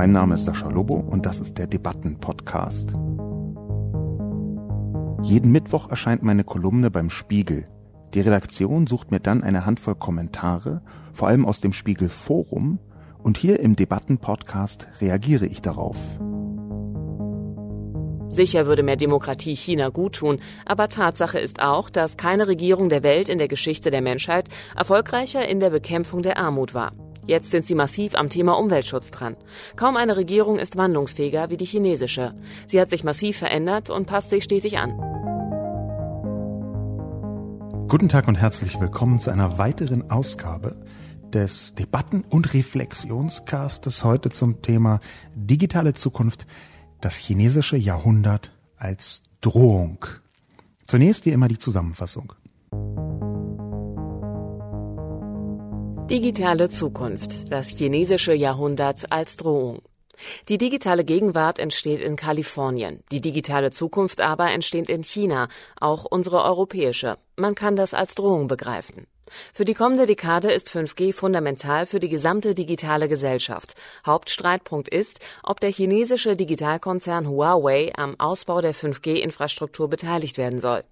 Mein Name ist Sascha Lobo und das ist der Debatten-Podcast. Jeden Mittwoch erscheint meine Kolumne beim Spiegel. Die Redaktion sucht mir dann eine Handvoll Kommentare, vor allem aus dem Spiegel Forum, und hier im Debatten-Podcast reagiere ich darauf. Sicher würde mehr Demokratie China guttun, aber Tatsache ist auch, dass keine Regierung der Welt in der Geschichte der Menschheit erfolgreicher in der Bekämpfung der Armut war. Jetzt sind sie massiv am Thema Umweltschutz dran. Kaum eine Regierung ist wandlungsfähiger wie die chinesische. Sie hat sich massiv verändert und passt sich stetig an. Guten Tag und herzlich willkommen zu einer weiteren Ausgabe des Debatten- und Reflexionscastes heute zum Thema digitale Zukunft das chinesische Jahrhundert als Drohung. Zunächst wie immer die Zusammenfassung. Digitale Zukunft, das chinesische Jahrhundert als Drohung. Die digitale Gegenwart entsteht in Kalifornien, die digitale Zukunft aber entsteht in China, auch unsere europäische. Man kann das als Drohung begreifen. Für die kommende Dekade ist 5G fundamental für die gesamte digitale Gesellschaft. Hauptstreitpunkt ist, ob der chinesische Digitalkonzern Huawei am Ausbau der 5G-Infrastruktur beteiligt werden soll.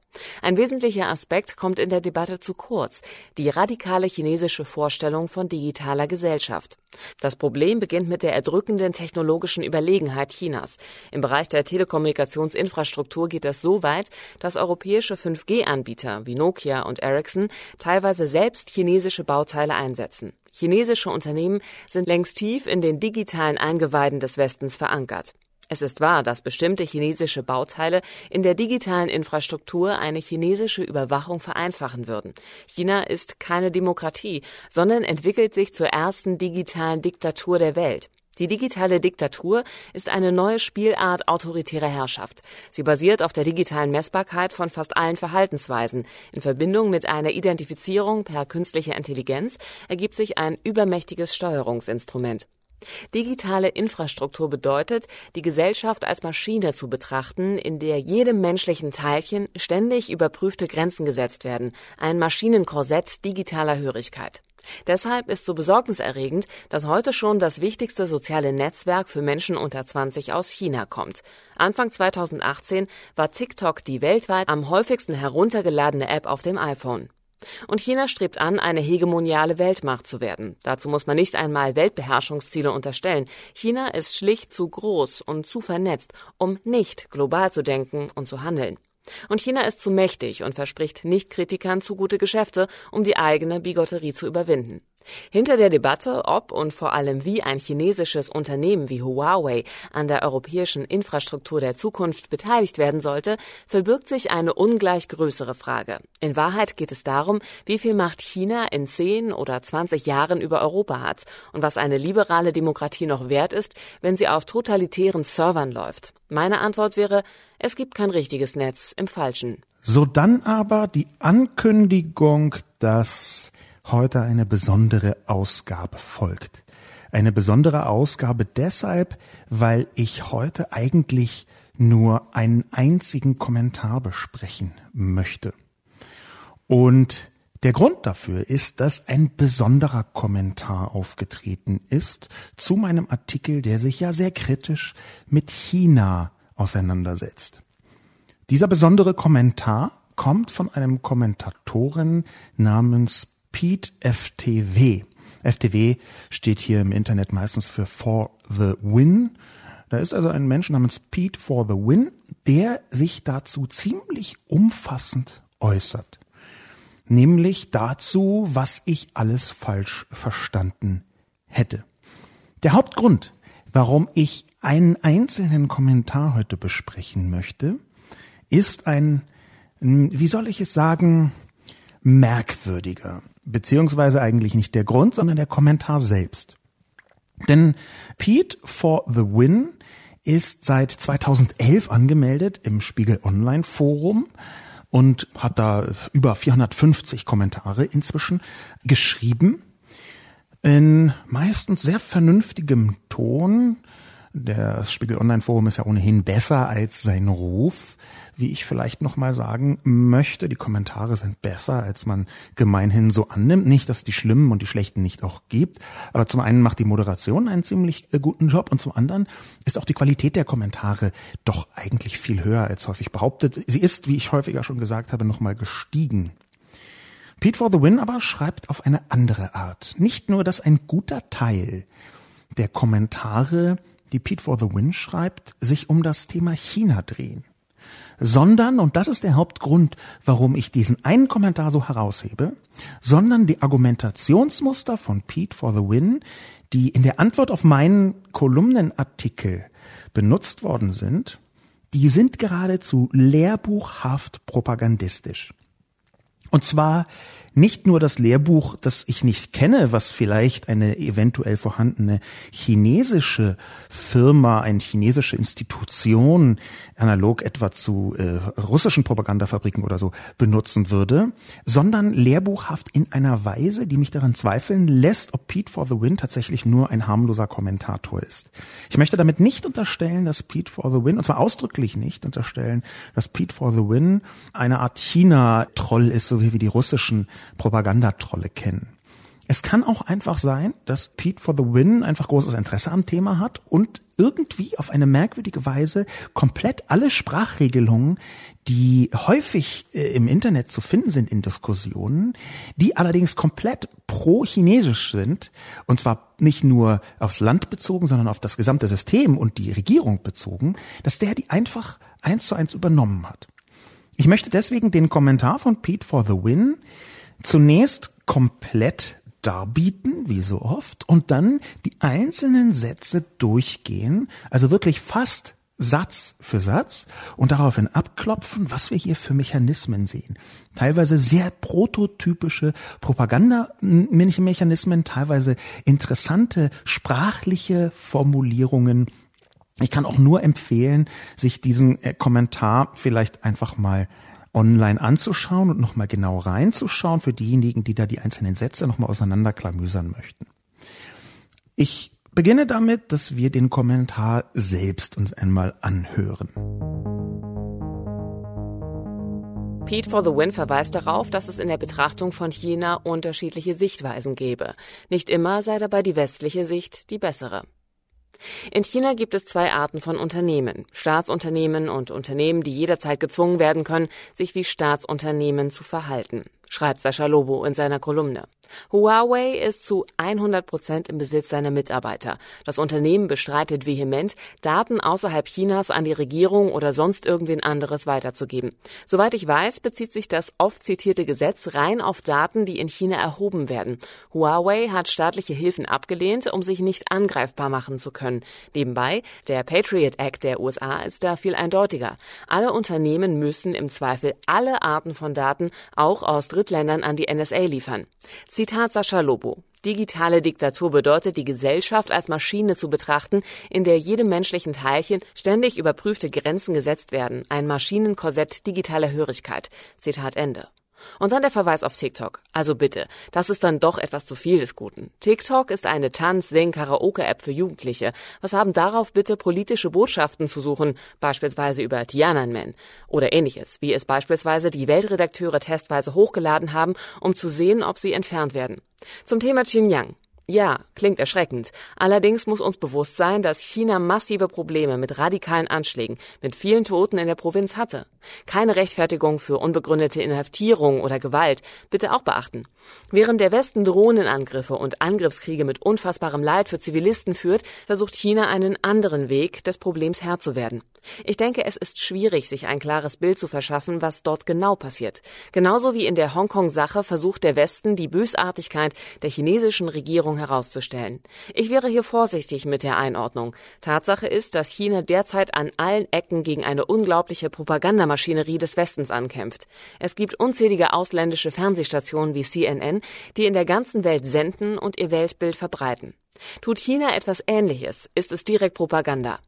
Ein wesentlicher Aspekt kommt in der Debatte zu kurz, die radikale chinesische Vorstellung von digitaler Gesellschaft. Das Problem beginnt mit der erdrückenden technologischen Überlegenheit Chinas. Im Bereich der Telekommunikationsinfrastruktur geht es so weit, dass europäische 5G-Anbieter wie Nokia und Ericsson teilweise selbst chinesische Bauteile einsetzen. Chinesische Unternehmen sind längst tief in den digitalen Eingeweiden des Westens verankert. Es ist wahr, dass bestimmte chinesische Bauteile in der digitalen Infrastruktur eine chinesische Überwachung vereinfachen würden. China ist keine Demokratie, sondern entwickelt sich zur ersten digitalen Diktatur der Welt. Die digitale Diktatur ist eine neue Spielart autoritärer Herrschaft. Sie basiert auf der digitalen Messbarkeit von fast allen Verhaltensweisen. In Verbindung mit einer Identifizierung per künstlicher Intelligenz ergibt sich ein übermächtiges Steuerungsinstrument. Digitale Infrastruktur bedeutet, die Gesellschaft als Maschine zu betrachten, in der jedem menschlichen Teilchen ständig überprüfte Grenzen gesetzt werden, ein Maschinenkorsett digitaler Hörigkeit. Deshalb ist so besorgniserregend, dass heute schon das wichtigste soziale Netzwerk für Menschen unter 20 aus China kommt. Anfang 2018 war TikTok die weltweit am häufigsten heruntergeladene App auf dem iPhone. Und China strebt an, eine hegemoniale Weltmacht zu werden. Dazu muss man nicht einmal Weltbeherrschungsziele unterstellen. China ist schlicht zu groß und zu vernetzt, um nicht global zu denken und zu handeln. Und China ist zu mächtig und verspricht Nicht-Kritikern zu gute Geschäfte, um die eigene Bigotterie zu überwinden. Hinter der Debatte, ob und vor allem wie ein chinesisches Unternehmen wie Huawei an der europäischen Infrastruktur der Zukunft beteiligt werden sollte, verbirgt sich eine ungleich größere Frage. In Wahrheit geht es darum, wie viel Macht China in 10 oder 20 Jahren über Europa hat und was eine liberale Demokratie noch wert ist, wenn sie auf totalitären Servern läuft. Meine Antwort wäre, es gibt kein richtiges Netz im falschen. So dann aber die Ankündigung, dass heute eine besondere Ausgabe folgt. Eine besondere Ausgabe deshalb, weil ich heute eigentlich nur einen einzigen Kommentar besprechen möchte. Und der Grund dafür ist, dass ein besonderer Kommentar aufgetreten ist zu meinem Artikel, der sich ja sehr kritisch mit China auseinandersetzt. Dieser besondere Kommentar kommt von einem Kommentatoren namens Pete FTW. FTW steht hier im Internet meistens für For the Win. Da ist also ein Mensch namens Pete for the Win, der sich dazu ziemlich umfassend äußert. Nämlich dazu, was ich alles falsch verstanden hätte. Der Hauptgrund, warum ich einen einzelnen Kommentar heute besprechen möchte, ist ein, wie soll ich es sagen, merkwürdiger beziehungsweise eigentlich nicht der Grund, sondern der Kommentar selbst. Denn Pete for the Win ist seit 2011 angemeldet im Spiegel Online Forum und hat da über 450 Kommentare inzwischen geschrieben. In meistens sehr vernünftigem Ton Das Spiegel Online Forum ist ja ohnehin besser als sein Ruf, wie ich vielleicht nochmal sagen möchte. Die Kommentare sind besser, als man gemeinhin so annimmt. Nicht, dass es die schlimmen und die schlechten nicht auch gibt. Aber zum einen macht die Moderation einen ziemlich äh, guten Job und zum anderen ist auch die Qualität der Kommentare doch eigentlich viel höher als häufig behauptet. Sie ist, wie ich häufiger schon gesagt habe, nochmal gestiegen. Pete for the Win aber schreibt auf eine andere Art. Nicht nur, dass ein guter Teil der Kommentare, die Pete for the Win schreibt, sich um das Thema China drehen, sondern, und das ist der Hauptgrund, warum ich diesen einen Kommentar so heraushebe, sondern die Argumentationsmuster von Pete for the Win, die in der Antwort auf meinen Kolumnenartikel benutzt worden sind, die sind geradezu lehrbuchhaft propagandistisch. Und zwar nicht nur das Lehrbuch, das ich nicht kenne, was vielleicht eine eventuell vorhandene chinesische Firma, eine chinesische Institution, analog etwa zu äh, russischen Propagandafabriken oder so, benutzen würde, sondern lehrbuchhaft in einer Weise, die mich daran zweifeln lässt, ob Pete for the Win tatsächlich nur ein harmloser Kommentator ist. Ich möchte damit nicht unterstellen, dass Pete for the Win, und zwar ausdrücklich nicht unterstellen, dass Pete for the Win eine Art China-Troll ist, so wie die russischen Propagandatrolle kennen. Es kann auch einfach sein, dass Pete for the Win einfach großes Interesse am Thema hat und irgendwie auf eine merkwürdige Weise komplett alle Sprachregelungen, die häufig äh, im Internet zu finden sind in Diskussionen, die allerdings komplett pro-chinesisch sind, und zwar nicht nur aufs Land bezogen, sondern auf das gesamte System und die Regierung bezogen, dass der die einfach eins zu eins übernommen hat. Ich möchte deswegen den Kommentar von Pete for the Win zunächst komplett darbieten, wie so oft, und dann die einzelnen Sätze durchgehen, also wirklich fast Satz für Satz und daraufhin abklopfen, was wir hier für Mechanismen sehen. Teilweise sehr prototypische Propagandamechanismen, teilweise interessante sprachliche Formulierungen. Ich kann auch nur empfehlen, sich diesen äh, Kommentar vielleicht einfach mal online anzuschauen und nochmal genau reinzuschauen für diejenigen, die da die einzelnen Sätze nochmal auseinanderklamüsern möchten. Ich beginne damit, dass wir den Kommentar selbst uns einmal anhören. Pete for the Win verweist darauf, dass es in der Betrachtung von China unterschiedliche Sichtweisen gebe. Nicht immer sei dabei die westliche Sicht die bessere. In China gibt es zwei Arten von Unternehmen. Staatsunternehmen und Unternehmen, die jederzeit gezwungen werden können, sich wie Staatsunternehmen zu verhalten schreibt Sascha Lobo in seiner Kolumne. Huawei ist zu 100 Prozent im Besitz seiner Mitarbeiter. Das Unternehmen bestreitet vehement, Daten außerhalb Chinas an die Regierung oder sonst irgendwen anderes weiterzugeben. Soweit ich weiß, bezieht sich das oft zitierte Gesetz rein auf Daten, die in China erhoben werden. Huawei hat staatliche Hilfen abgelehnt, um sich nicht angreifbar machen zu können. Nebenbei, der Patriot Act der USA ist da viel eindeutiger. Alle Unternehmen müssen im Zweifel alle Arten von Daten, auch aus Drittländern an die NSA liefern. Zitat Sascha Lobo. Digitale Diktatur bedeutet, die Gesellschaft als Maschine zu betrachten, in der jedem menschlichen Teilchen ständig überprüfte Grenzen gesetzt werden. Ein Maschinenkorsett digitaler Hörigkeit. Zitat Ende. Und dann der Verweis auf TikTok. Also bitte, das ist dann doch etwas zu viel des Guten. TikTok ist eine Tanz-, Sing-, Karaoke-App für Jugendliche. Was haben darauf bitte politische Botschaften zu suchen, beispielsweise über Tiananmen oder ähnliches, wie es beispielsweise die Weltredakteure testweise hochgeladen haben, um zu sehen, ob sie entfernt werden. Zum Thema Xinjiang. Ja, klingt erschreckend. Allerdings muss uns bewusst sein, dass China massive Probleme mit radikalen Anschlägen, mit vielen Toten in der Provinz hatte. Keine Rechtfertigung für unbegründete Inhaftierung oder Gewalt, bitte auch beachten. Während der Westen Drohnenangriffe und Angriffskriege mit unfassbarem Leid für Zivilisten führt, versucht China einen anderen Weg, des Problems Herr zu werden. Ich denke, es ist schwierig, sich ein klares Bild zu verschaffen, was dort genau passiert. Genauso wie in der Hongkong-Sache versucht der Westen, die Bösartigkeit der chinesischen Regierung herauszustellen. Ich wäre hier vorsichtig mit der Einordnung. Tatsache ist, dass China derzeit an allen Ecken gegen eine unglaubliche Propagandamaschinerie des Westens ankämpft. Es gibt unzählige ausländische Fernsehstationen wie CNN, die in der ganzen Welt senden und ihr Weltbild verbreiten. Tut China etwas Ähnliches, ist es direkt Propaganda.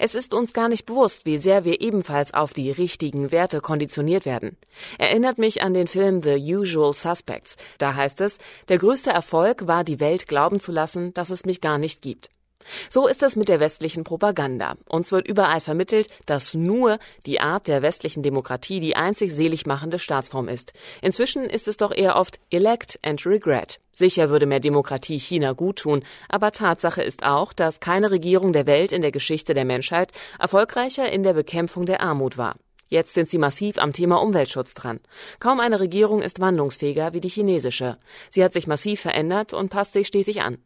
Es ist uns gar nicht bewusst, wie sehr wir ebenfalls auf die richtigen Werte konditioniert werden. Erinnert mich an den Film The Usual Suspects. Da heißt es, der größte Erfolg war, die Welt glauben zu lassen, dass es mich gar nicht gibt. So ist es mit der westlichen Propaganda. Uns wird überall vermittelt, dass nur die Art der westlichen Demokratie die einzig selig machende Staatsform ist. Inzwischen ist es doch eher oft elect and regret. Sicher würde mehr Demokratie China guttun, aber Tatsache ist auch, dass keine Regierung der Welt in der Geschichte der Menschheit erfolgreicher in der Bekämpfung der Armut war. Jetzt sind sie massiv am Thema Umweltschutz dran. Kaum eine Regierung ist wandlungsfähiger wie die chinesische. Sie hat sich massiv verändert und passt sich stetig an.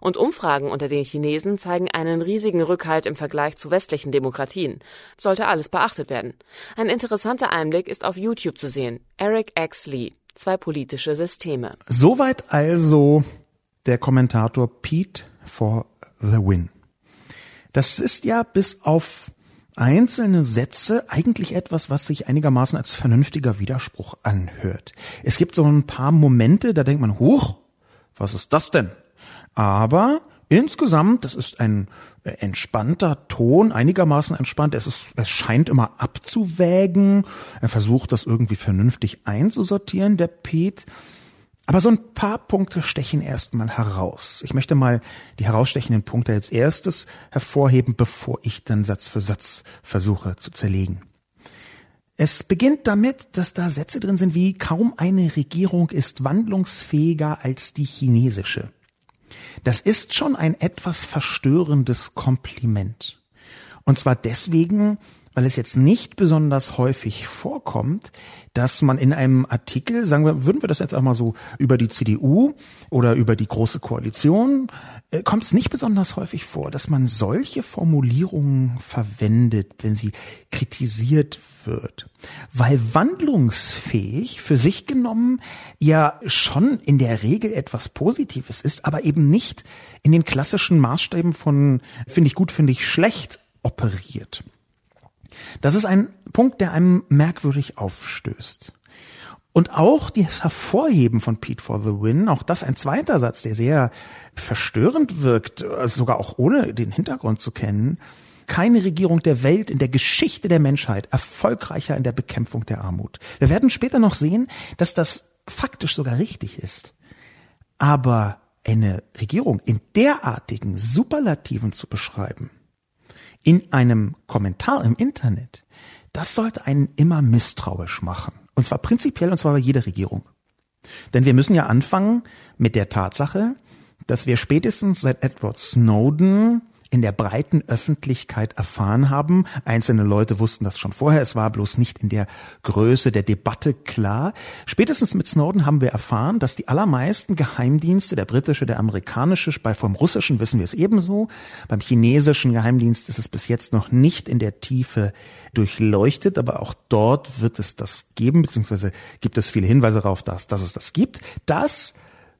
Und Umfragen unter den Chinesen zeigen einen riesigen Rückhalt im Vergleich zu westlichen Demokratien. Sollte alles beachtet werden. Ein interessanter Einblick ist auf YouTube zu sehen. Eric X. Lee. Zwei politische Systeme. Soweit also der Kommentator Pete for the Win. Das ist ja bis auf einzelne Sätze eigentlich etwas, was sich einigermaßen als vernünftiger Widerspruch anhört. Es gibt so ein paar Momente, da denkt man, huch, was ist das denn? Aber insgesamt, das ist ein äh, entspannter Ton, einigermaßen entspannt. Es, ist, es scheint immer abzuwägen. Er versucht, das irgendwie vernünftig einzusortieren, der Pete. Aber so ein paar Punkte stechen erstmal heraus. Ich möchte mal die herausstechenden Punkte als erstes hervorheben, bevor ich dann Satz für Satz versuche zu zerlegen. Es beginnt damit, dass da Sätze drin sind wie kaum eine Regierung ist wandlungsfähiger als die chinesische. Das ist schon ein etwas verstörendes Kompliment. Und zwar deswegen, weil es jetzt nicht besonders häufig vorkommt, dass man in einem Artikel, sagen wir, würden wir das jetzt auch mal so über die CDU oder über die Große Koalition, äh, kommt es nicht besonders häufig vor, dass man solche Formulierungen verwendet, wenn sie kritisiert wird. Weil wandlungsfähig für sich genommen ja schon in der Regel etwas Positives ist, aber eben nicht in den klassischen Maßstäben von finde ich gut, finde ich schlecht operiert. Das ist ein Punkt, der einem merkwürdig aufstößt. Und auch das Hervorheben von Pete for the Win, auch das ein zweiter Satz, der sehr verstörend wirkt, also sogar auch ohne den Hintergrund zu kennen. Keine Regierung der Welt in der Geschichte der Menschheit erfolgreicher in der Bekämpfung der Armut. Wir werden später noch sehen, dass das faktisch sogar richtig ist. Aber eine Regierung in derartigen Superlativen zu beschreiben, in einem Kommentar im Internet, das sollte einen immer misstrauisch machen. Und zwar prinzipiell, und zwar bei jeder Regierung. Denn wir müssen ja anfangen mit der Tatsache, dass wir spätestens seit Edward Snowden in der breiten Öffentlichkeit erfahren haben. Einzelne Leute wussten das schon vorher, es war bloß nicht in der Größe der Debatte klar. Spätestens mit Snowden haben wir erfahren, dass die allermeisten Geheimdienste, der britische, der amerikanische, bei vom russischen wissen wir es ebenso, beim chinesischen Geheimdienst ist es bis jetzt noch nicht in der Tiefe durchleuchtet, aber auch dort wird es das geben, beziehungsweise gibt es viele Hinweise darauf, dass, dass es das gibt, dass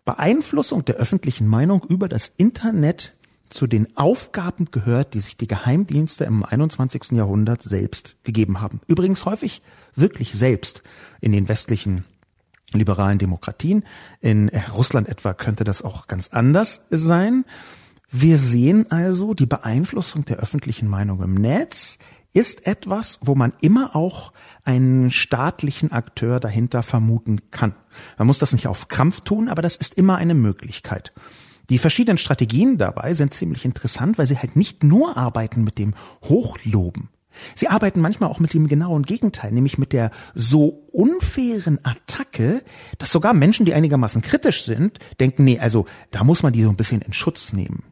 Beeinflussung der öffentlichen Meinung über das Internet zu den Aufgaben gehört, die sich die Geheimdienste im 21. Jahrhundert selbst gegeben haben. Übrigens häufig wirklich selbst in den westlichen liberalen Demokratien. In Russland etwa könnte das auch ganz anders sein. Wir sehen also, die Beeinflussung der öffentlichen Meinung im Netz ist etwas, wo man immer auch einen staatlichen Akteur dahinter vermuten kann. Man muss das nicht auf Krampf tun, aber das ist immer eine Möglichkeit. Die verschiedenen Strategien dabei sind ziemlich interessant, weil sie halt nicht nur arbeiten mit dem Hochloben. Sie arbeiten manchmal auch mit dem genauen Gegenteil, nämlich mit der so unfairen Attacke, dass sogar Menschen, die einigermaßen kritisch sind, denken, nee, also da muss man die so ein bisschen in Schutz nehmen.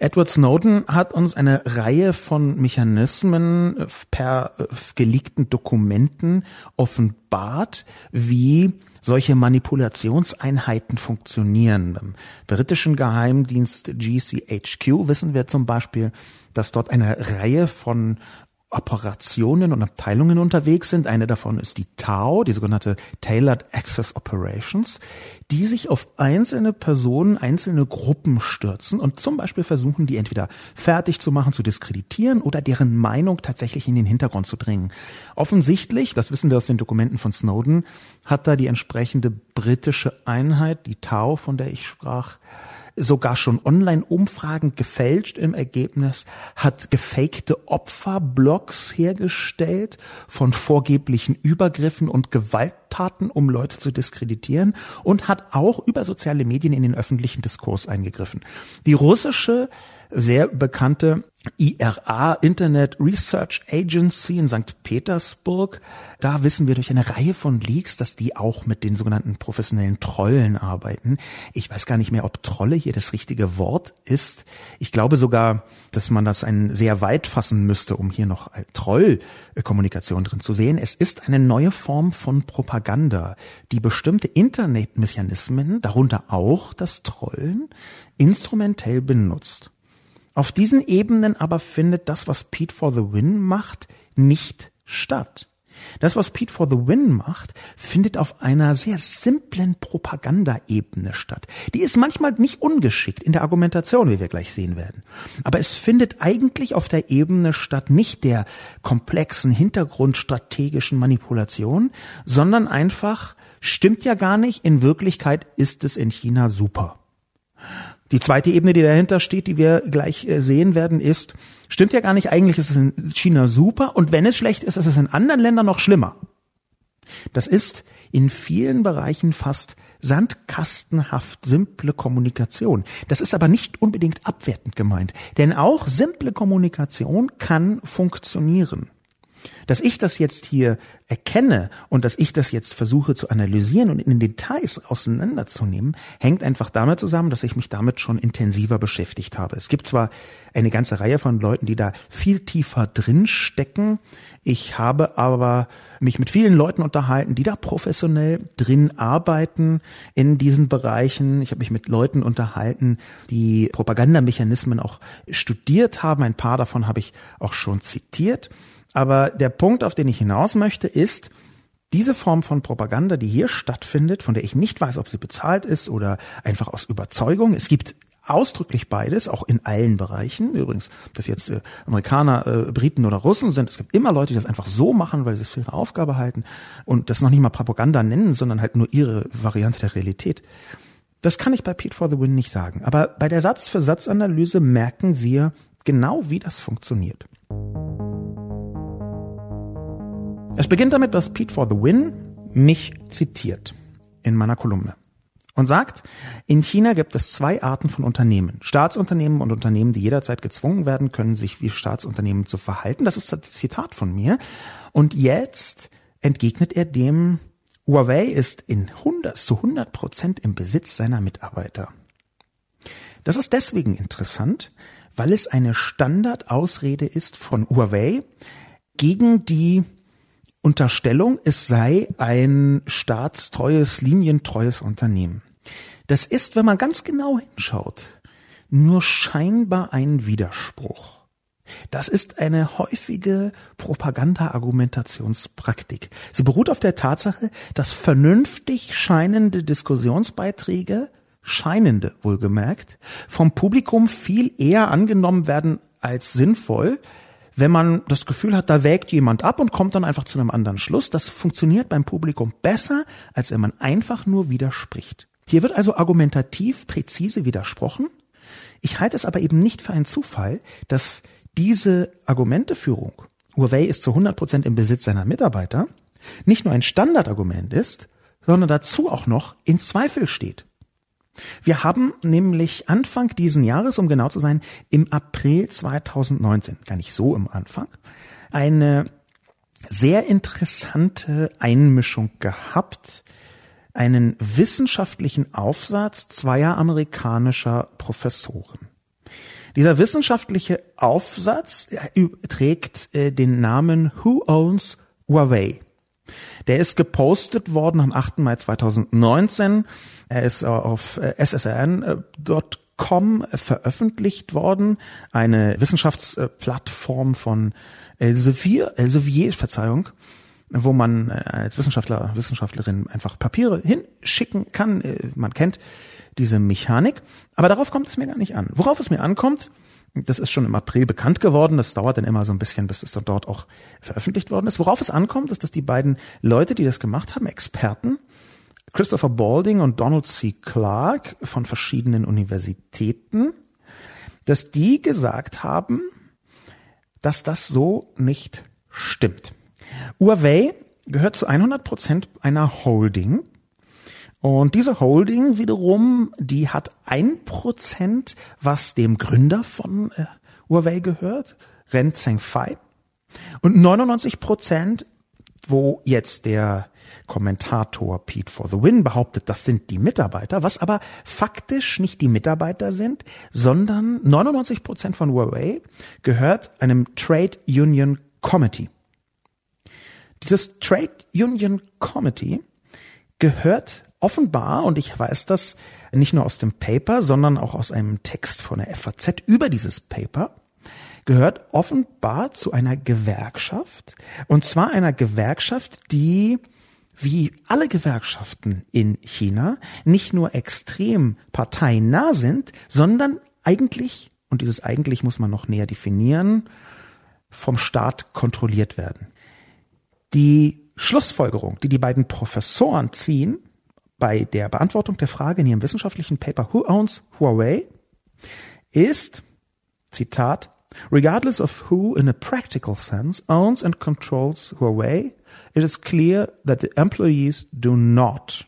Edward Snowden hat uns eine Reihe von Mechanismen per geleakten Dokumenten offenbart, wie solche Manipulationseinheiten funktionieren. Beim britischen Geheimdienst GCHQ wissen wir zum Beispiel, dass dort eine Reihe von Operationen und Abteilungen unterwegs sind. Eine davon ist die TAO, die sogenannte Tailored Access Operations, die sich auf einzelne Personen, einzelne Gruppen stürzen und zum Beispiel versuchen, die entweder fertig zu machen, zu diskreditieren oder deren Meinung tatsächlich in den Hintergrund zu dringen. Offensichtlich, das wissen wir aus den Dokumenten von Snowden, hat da die entsprechende britische Einheit, die TAO, von der ich sprach, sogar schon Online-Umfragen gefälscht im Ergebnis, hat gefakte Opferblogs hergestellt von vorgeblichen Übergriffen und Gewalt Gewalttaten, um Leute zu diskreditieren und hat auch über soziale Medien in den öffentlichen Diskurs eingegriffen. Die russische sehr bekannte IRA, Internet Research Agency in St. Petersburg. Da wissen wir durch eine Reihe von Leaks, dass die auch mit den sogenannten professionellen Trollen arbeiten. Ich weiß gar nicht mehr, ob Trolle hier das richtige Wort ist. Ich glaube sogar, dass man das ein sehr weit fassen müsste, um hier noch Trollkommunikation drin zu sehen. Es ist eine neue Form von Propaganda, die bestimmte Internetmechanismen, darunter auch das Trollen, instrumentell benutzt. Auf diesen Ebenen aber findet das, was Pete for the Win macht, nicht statt. Das, was Pete for the Win macht, findet auf einer sehr simplen Propagandaebene statt. Die ist manchmal nicht ungeschickt in der Argumentation, wie wir gleich sehen werden. Aber es findet eigentlich auf der Ebene statt nicht der komplexen hintergrundstrategischen Manipulation, sondern einfach stimmt ja gar nicht, in Wirklichkeit ist es in China super. Die zweite Ebene, die dahinter steht, die wir gleich äh, sehen werden, ist, stimmt ja gar nicht, eigentlich ist es in China super und wenn es schlecht ist, ist es in anderen Ländern noch schlimmer. Das ist in vielen Bereichen fast sandkastenhaft simple Kommunikation. Das ist aber nicht unbedingt abwertend gemeint, denn auch simple Kommunikation kann funktionieren. Dass ich das jetzt hier erkenne und dass ich das jetzt versuche zu analysieren und in Details auseinanderzunehmen, hängt einfach damit zusammen, dass ich mich damit schon intensiver beschäftigt habe. Es gibt zwar eine ganze Reihe von Leuten, die da viel tiefer drin stecken. Ich habe aber mich mit vielen Leuten unterhalten, die da professionell drin arbeiten in diesen Bereichen. Ich habe mich mit Leuten unterhalten, die Propagandamechanismen auch studiert haben. Ein paar davon habe ich auch schon zitiert. Aber der Punkt, auf den ich hinaus möchte, ist, diese Form von Propaganda, die hier stattfindet, von der ich nicht weiß, ob sie bezahlt ist oder einfach aus Überzeugung. Es gibt ausdrücklich beides, auch in allen Bereichen. Übrigens, dass jetzt äh, Amerikaner, äh, Briten oder Russen sind, es gibt immer Leute, die das einfach so machen, weil sie es für ihre Aufgabe halten und das noch nicht mal Propaganda nennen, sondern halt nur ihre Variante der Realität. Das kann ich bei Pete for the Win nicht sagen. Aber bei der Satz-für-Satz-Analyse merken wir genau, wie das funktioniert. Es beginnt damit, dass Pete for the Win mich zitiert in meiner Kolumne und sagt, in China gibt es zwei Arten von Unternehmen. Staatsunternehmen und Unternehmen, die jederzeit gezwungen werden können, sich wie Staatsunternehmen zu verhalten. Das ist das Zitat von mir. Und jetzt entgegnet er dem, Huawei ist in 100, zu 100 Prozent im Besitz seiner Mitarbeiter. Das ist deswegen interessant, weil es eine Standardausrede ist von Huawei gegen die Unterstellung, es sei ein staatstreues, linientreues Unternehmen. Das ist, wenn man ganz genau hinschaut, nur scheinbar ein Widerspruch. Das ist eine häufige Propaganda-Argumentationspraktik. Sie beruht auf der Tatsache, dass vernünftig scheinende Diskussionsbeiträge, scheinende wohlgemerkt, vom Publikum viel eher angenommen werden als sinnvoll, wenn man das Gefühl hat, da wägt jemand ab und kommt dann einfach zu einem anderen Schluss. Das funktioniert beim Publikum besser, als wenn man einfach nur widerspricht. Hier wird also argumentativ präzise widersprochen. Ich halte es aber eben nicht für einen Zufall, dass diese Argumenteführung, Huawei ist zu 100 Prozent im Besitz seiner Mitarbeiter, nicht nur ein Standardargument ist, sondern dazu auch noch in Zweifel steht. Wir haben nämlich Anfang diesen Jahres, um genau zu sein, im April 2019, gar nicht so im Anfang, eine sehr interessante Einmischung gehabt, einen wissenschaftlichen Aufsatz zweier amerikanischer Professoren. Dieser wissenschaftliche Aufsatz trägt äh, den Namen Who Owns Huawei? Der ist gepostet worden am 8. Mai 2019. Er ist auf äh, ssrn.com veröffentlicht worden. Eine Wissenschaftsplattform von Elsevier, Elsevier, Verzeihung, wo man äh, als Wissenschaftler, Wissenschaftlerin einfach Papiere hinschicken kann. Äh, man kennt diese Mechanik. Aber darauf kommt es mir gar nicht an. Worauf es mir ankommt, das ist schon im April bekannt geworden. Das dauert dann immer so ein bisschen, bis es dann dort auch veröffentlicht worden ist. Worauf es ankommt, ist, dass die beiden Leute, die das gemacht haben, Experten, Christopher Balding und Donald C. Clark von verschiedenen Universitäten, dass die gesagt haben, dass das so nicht stimmt. Huawei gehört zu 100 Prozent einer Holding. Und diese Holding wiederum, die hat ein Prozent, was dem Gründer von äh, Huawei gehört, Ren Zhengfei. Und 99 Prozent, wo jetzt der Kommentator Pete for the Win behauptet, das sind die Mitarbeiter, was aber faktisch nicht die Mitarbeiter sind, sondern 99 Prozent von Huawei gehört einem Trade Union Committee. Dieses Trade Union Committee gehört offenbar, und ich weiß das nicht nur aus dem Paper, sondern auch aus einem Text von der FAZ über dieses Paper, gehört offenbar zu einer Gewerkschaft, und zwar einer Gewerkschaft, die wie alle Gewerkschaften in China nicht nur extrem parteinah sind, sondern eigentlich, und dieses eigentlich muss man noch näher definieren, vom Staat kontrolliert werden. Die Schlussfolgerung, die die beiden Professoren ziehen bei der Beantwortung der Frage in ihrem wissenschaftlichen Paper Who owns Huawei ist, Zitat, Regardless of who in a practical sense owns and controls Huawei, it is clear that the employees do not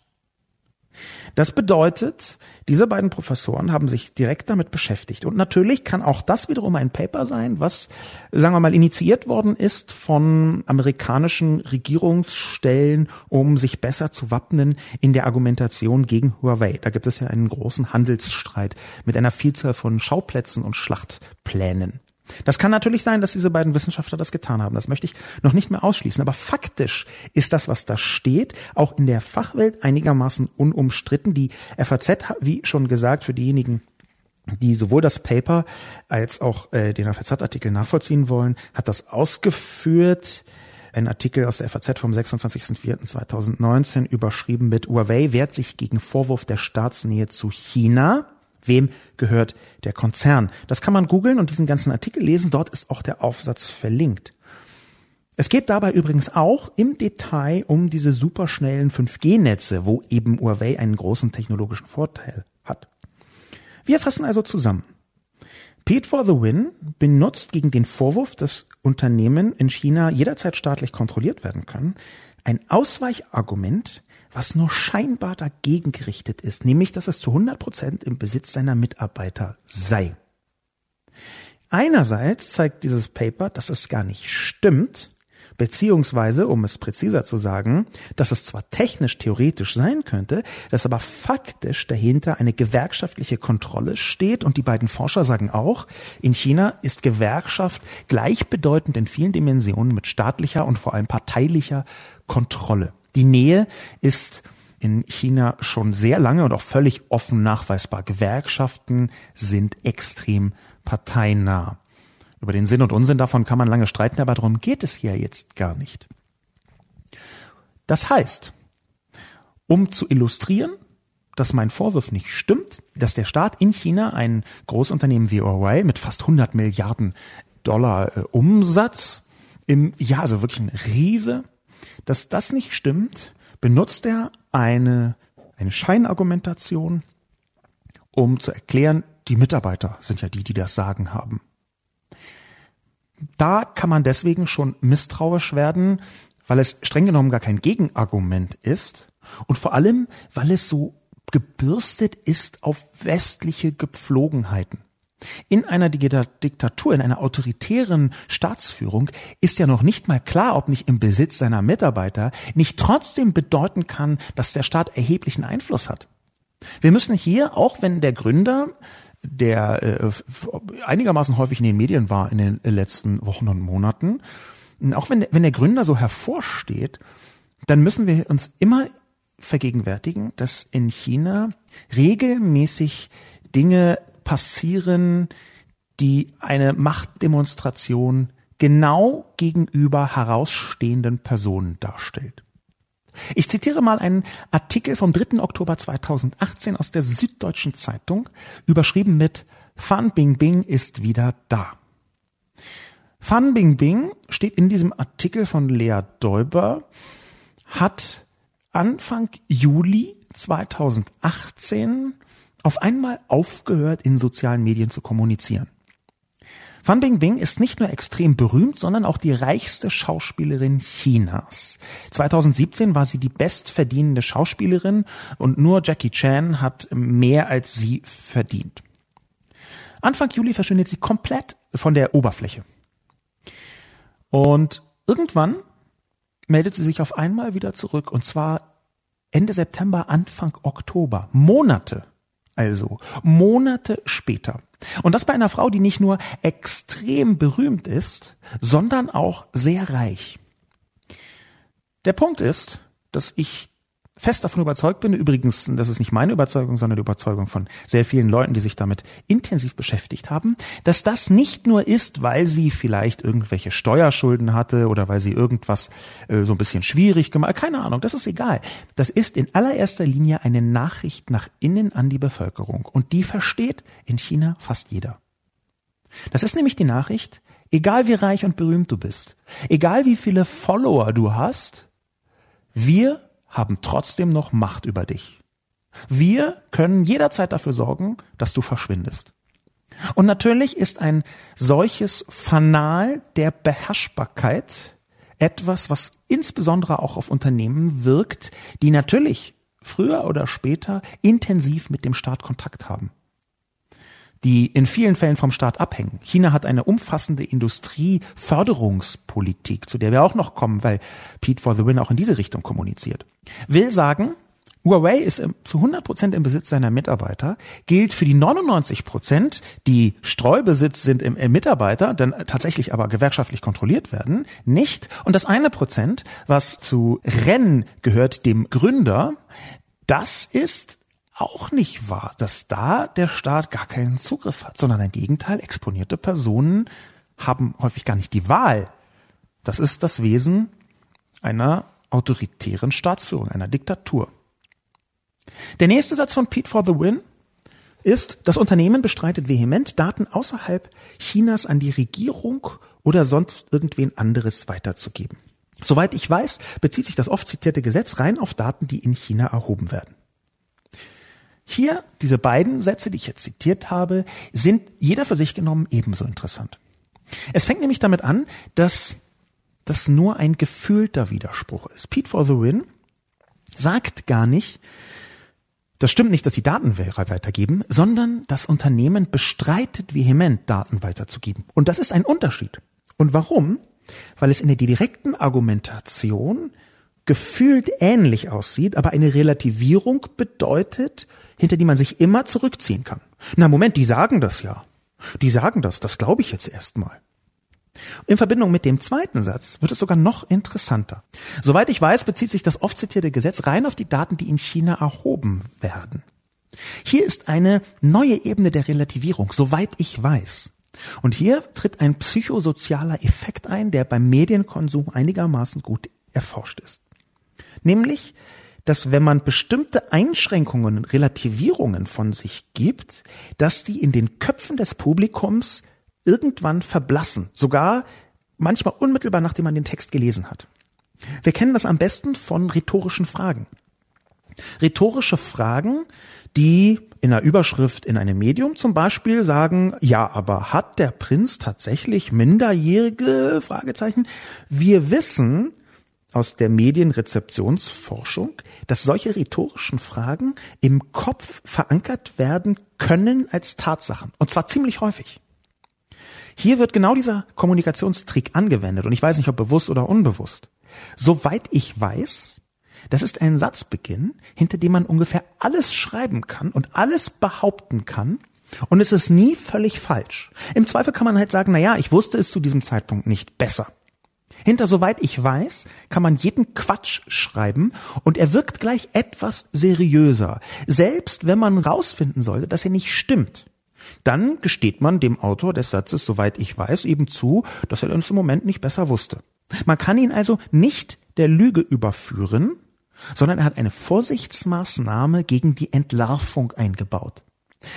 das bedeutet, diese beiden Professoren haben sich direkt damit beschäftigt. Und natürlich kann auch das wiederum ein Paper sein, was, sagen wir mal, initiiert worden ist von amerikanischen Regierungsstellen, um sich besser zu wappnen in der Argumentation gegen Huawei. Da gibt es ja einen großen Handelsstreit mit einer Vielzahl von Schauplätzen und Schlachtplänen. Das kann natürlich sein, dass diese beiden Wissenschaftler das getan haben. Das möchte ich noch nicht mehr ausschließen. Aber faktisch ist das, was da steht, auch in der Fachwelt einigermaßen unumstritten. Die FAZ, wie schon gesagt, für diejenigen, die sowohl das Paper als auch äh, den FAZ-Artikel nachvollziehen wollen, hat das ausgeführt. Ein Artikel aus der FAZ vom 26.04.2019 überschrieben mit Huawei wehrt sich gegen Vorwurf der Staatsnähe zu China. Wem gehört der Konzern? Das kann man googeln und diesen ganzen Artikel lesen. Dort ist auch der Aufsatz verlinkt. Es geht dabei übrigens auch im Detail um diese superschnellen 5G-Netze, wo eben Huawei einen großen technologischen Vorteil hat. Wir fassen also zusammen. Paid for the Win benutzt gegen den Vorwurf, dass Unternehmen in China jederzeit staatlich kontrolliert werden können, ein Ausweichargument, was nur scheinbar dagegen gerichtet ist, nämlich dass es zu 100 Prozent im Besitz seiner Mitarbeiter sei. Einerseits zeigt dieses Paper, dass es gar nicht stimmt, beziehungsweise, um es präziser zu sagen, dass es zwar technisch theoretisch sein könnte, dass aber faktisch dahinter eine gewerkschaftliche Kontrolle steht und die beiden Forscher sagen auch, in China ist Gewerkschaft gleichbedeutend in vielen Dimensionen mit staatlicher und vor allem parteilicher Kontrolle. Die Nähe ist in China schon sehr lange und auch völlig offen nachweisbar. Gewerkschaften sind extrem parteinah. Über den Sinn und Unsinn davon kann man lange streiten, aber darum geht es hier jetzt gar nicht. Das heißt, um zu illustrieren, dass mein Vorwurf nicht stimmt, dass der Staat in China ein Großunternehmen wie Huawei mit fast 100 Milliarden Dollar äh, Umsatz im Jahr, also wirklich ein Riese, dass das nicht stimmt, benutzt er eine, eine Scheinargumentation, um zu erklären, die Mitarbeiter sind ja die, die das Sagen haben. Da kann man deswegen schon misstrauisch werden, weil es streng genommen gar kein Gegenargument ist und vor allem, weil es so gebürstet ist auf westliche Gepflogenheiten. In einer Diktatur, in einer autoritären Staatsführung ist ja noch nicht mal klar, ob nicht im Besitz seiner Mitarbeiter nicht trotzdem bedeuten kann, dass der Staat erheblichen Einfluss hat. Wir müssen hier, auch wenn der Gründer, der äh, einigermaßen häufig in den Medien war in den letzten Wochen und Monaten, auch wenn, wenn der Gründer so hervorsteht, dann müssen wir uns immer vergegenwärtigen, dass in China regelmäßig Dinge passieren, die eine Machtdemonstration genau gegenüber herausstehenden Personen darstellt. Ich zitiere mal einen Artikel vom 3. Oktober 2018 aus der Süddeutschen Zeitung, überschrieben mit Fan Bingbing ist wieder da. Fan Bingbing steht in diesem Artikel von Lea Däuber, hat Anfang Juli 2018 auf einmal aufgehört, in sozialen Medien zu kommunizieren. Fan Bingbing ist nicht nur extrem berühmt, sondern auch die reichste Schauspielerin Chinas. 2017 war sie die bestverdienende Schauspielerin und nur Jackie Chan hat mehr als sie verdient. Anfang Juli verschwindet sie komplett von der Oberfläche. Und irgendwann meldet sie sich auf einmal wieder zurück und zwar Ende September, Anfang Oktober. Monate also, Monate später. Und das bei einer Frau, die nicht nur extrem berühmt ist, sondern auch sehr reich. Der Punkt ist, dass ich fest davon überzeugt bin, übrigens, das ist nicht meine Überzeugung, sondern die Überzeugung von sehr vielen Leuten, die sich damit intensiv beschäftigt haben, dass das nicht nur ist, weil sie vielleicht irgendwelche Steuerschulden hatte oder weil sie irgendwas äh, so ein bisschen schwierig gemacht, keine Ahnung, das ist egal. Das ist in allererster Linie eine Nachricht nach innen an die Bevölkerung und die versteht in China fast jeder. Das ist nämlich die Nachricht, egal wie reich und berühmt du bist, egal wie viele Follower du hast, wir haben trotzdem noch Macht über dich. Wir können jederzeit dafür sorgen, dass du verschwindest. Und natürlich ist ein solches Fanal der Beherrschbarkeit etwas, was insbesondere auch auf Unternehmen wirkt, die natürlich früher oder später intensiv mit dem Staat Kontakt haben die in vielen Fällen vom Staat abhängen. China hat eine umfassende Industrieförderungspolitik, zu der wir auch noch kommen, weil Pete for the Win auch in diese Richtung kommuniziert. Will sagen, Huawei ist zu 100 Prozent im Besitz seiner Mitarbeiter, gilt für die 99 Prozent, die Streubesitz sind im, im Mitarbeiter, dann tatsächlich aber gewerkschaftlich kontrolliert werden, nicht. Und das eine Prozent, was zu Ren gehört, dem Gründer, das ist auch nicht wahr, dass da der Staat gar keinen Zugriff hat, sondern im Gegenteil, exponierte Personen haben häufig gar nicht die Wahl. Das ist das Wesen einer autoritären Staatsführung, einer Diktatur. Der nächste Satz von Pete for the Win ist, das Unternehmen bestreitet vehement, Daten außerhalb Chinas an die Regierung oder sonst irgendwen anderes weiterzugeben. Soweit ich weiß, bezieht sich das oft zitierte Gesetz rein auf Daten, die in China erhoben werden. Hier, diese beiden Sätze, die ich jetzt zitiert habe, sind jeder für sich genommen ebenso interessant. Es fängt nämlich damit an, dass das nur ein gefühlter Widerspruch ist. Pete for the Win sagt gar nicht, das stimmt nicht, dass die Daten weitergeben, sondern das Unternehmen bestreitet vehement, Daten weiterzugeben. Und das ist ein Unterschied. Und warum? Weil es in der direkten Argumentation gefühlt ähnlich aussieht, aber eine Relativierung bedeutet, hinter die man sich immer zurückziehen kann. Na Moment, die sagen das ja. Die sagen das, das glaube ich jetzt erstmal. In Verbindung mit dem zweiten Satz wird es sogar noch interessanter. Soweit ich weiß, bezieht sich das oft zitierte Gesetz rein auf die Daten, die in China erhoben werden. Hier ist eine neue Ebene der Relativierung, soweit ich weiß. Und hier tritt ein psychosozialer Effekt ein, der beim Medienkonsum einigermaßen gut erforscht ist. Nämlich, dass wenn man bestimmte Einschränkungen, Relativierungen von sich gibt, dass die in den Köpfen des Publikums irgendwann verblassen, sogar manchmal unmittelbar nachdem man den Text gelesen hat. Wir kennen das am besten von rhetorischen Fragen. Rhetorische Fragen, die in einer Überschrift in einem Medium zum Beispiel sagen, ja, aber hat der Prinz tatsächlich Minderjährige? Fragezeichen. Wir wissen, aus der Medienrezeptionsforschung, dass solche rhetorischen Fragen im Kopf verankert werden können als Tatsachen. Und zwar ziemlich häufig. Hier wird genau dieser Kommunikationstrick angewendet und ich weiß nicht, ob bewusst oder unbewusst. Soweit ich weiß, das ist ein Satzbeginn, hinter dem man ungefähr alles schreiben kann und alles behaupten kann und es ist nie völlig falsch. Im Zweifel kann man halt sagen, na ja, ich wusste es zu diesem Zeitpunkt nicht besser. Hinter soweit ich weiß, kann man jeden Quatsch schreiben und er wirkt gleich etwas seriöser. Selbst wenn man rausfinden sollte, dass er nicht stimmt. Dann gesteht man dem Autor des Satzes, soweit ich weiß, eben zu, dass er das im Moment nicht besser wusste. Man kann ihn also nicht der Lüge überführen, sondern er hat eine Vorsichtsmaßnahme gegen die Entlarvung eingebaut.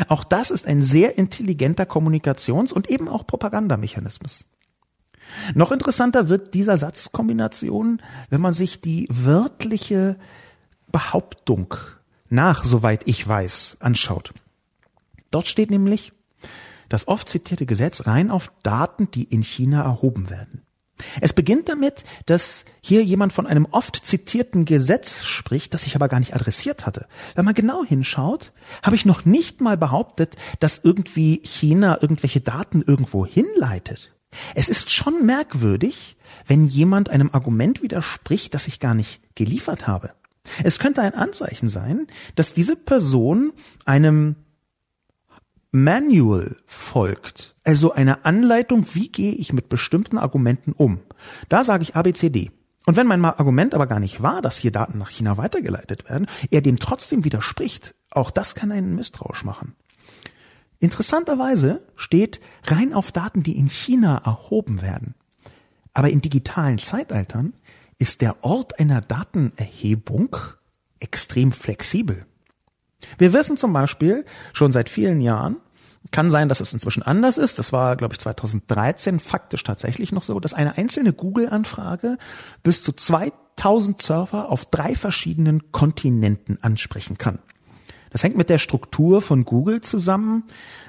Auch das ist ein sehr intelligenter Kommunikations- und eben auch Propagandamechanismus. Noch interessanter wird dieser Satzkombination, wenn man sich die wörtliche Behauptung nach, soweit ich weiß, anschaut. Dort steht nämlich, das oft zitierte Gesetz rein auf Daten, die in China erhoben werden. Es beginnt damit, dass hier jemand von einem oft zitierten Gesetz spricht, das ich aber gar nicht adressiert hatte. Wenn man genau hinschaut, habe ich noch nicht mal behauptet, dass irgendwie China irgendwelche Daten irgendwo hinleitet. Es ist schon merkwürdig, wenn jemand einem Argument widerspricht, das ich gar nicht geliefert habe. Es könnte ein Anzeichen sein, dass diese Person einem Manual folgt, also eine Anleitung, wie gehe ich mit bestimmten Argumenten um. Da sage ich ABCD. Und wenn mein Argument aber gar nicht war, dass hier Daten nach China weitergeleitet werden, er dem trotzdem widerspricht, auch das kann einen misstrauisch machen. Interessanterweise steht rein auf Daten, die in China erhoben werden. Aber in digitalen Zeitaltern ist der Ort einer Datenerhebung extrem flexibel. Wir wissen zum Beispiel schon seit vielen Jahren, kann sein, dass es inzwischen anders ist. Das war, glaube ich, 2013 faktisch tatsächlich noch so, dass eine einzelne Google-Anfrage bis zu 2000 Server auf drei verschiedenen Kontinenten ansprechen kann. Das hängt mit der Struktur von Google zusammen.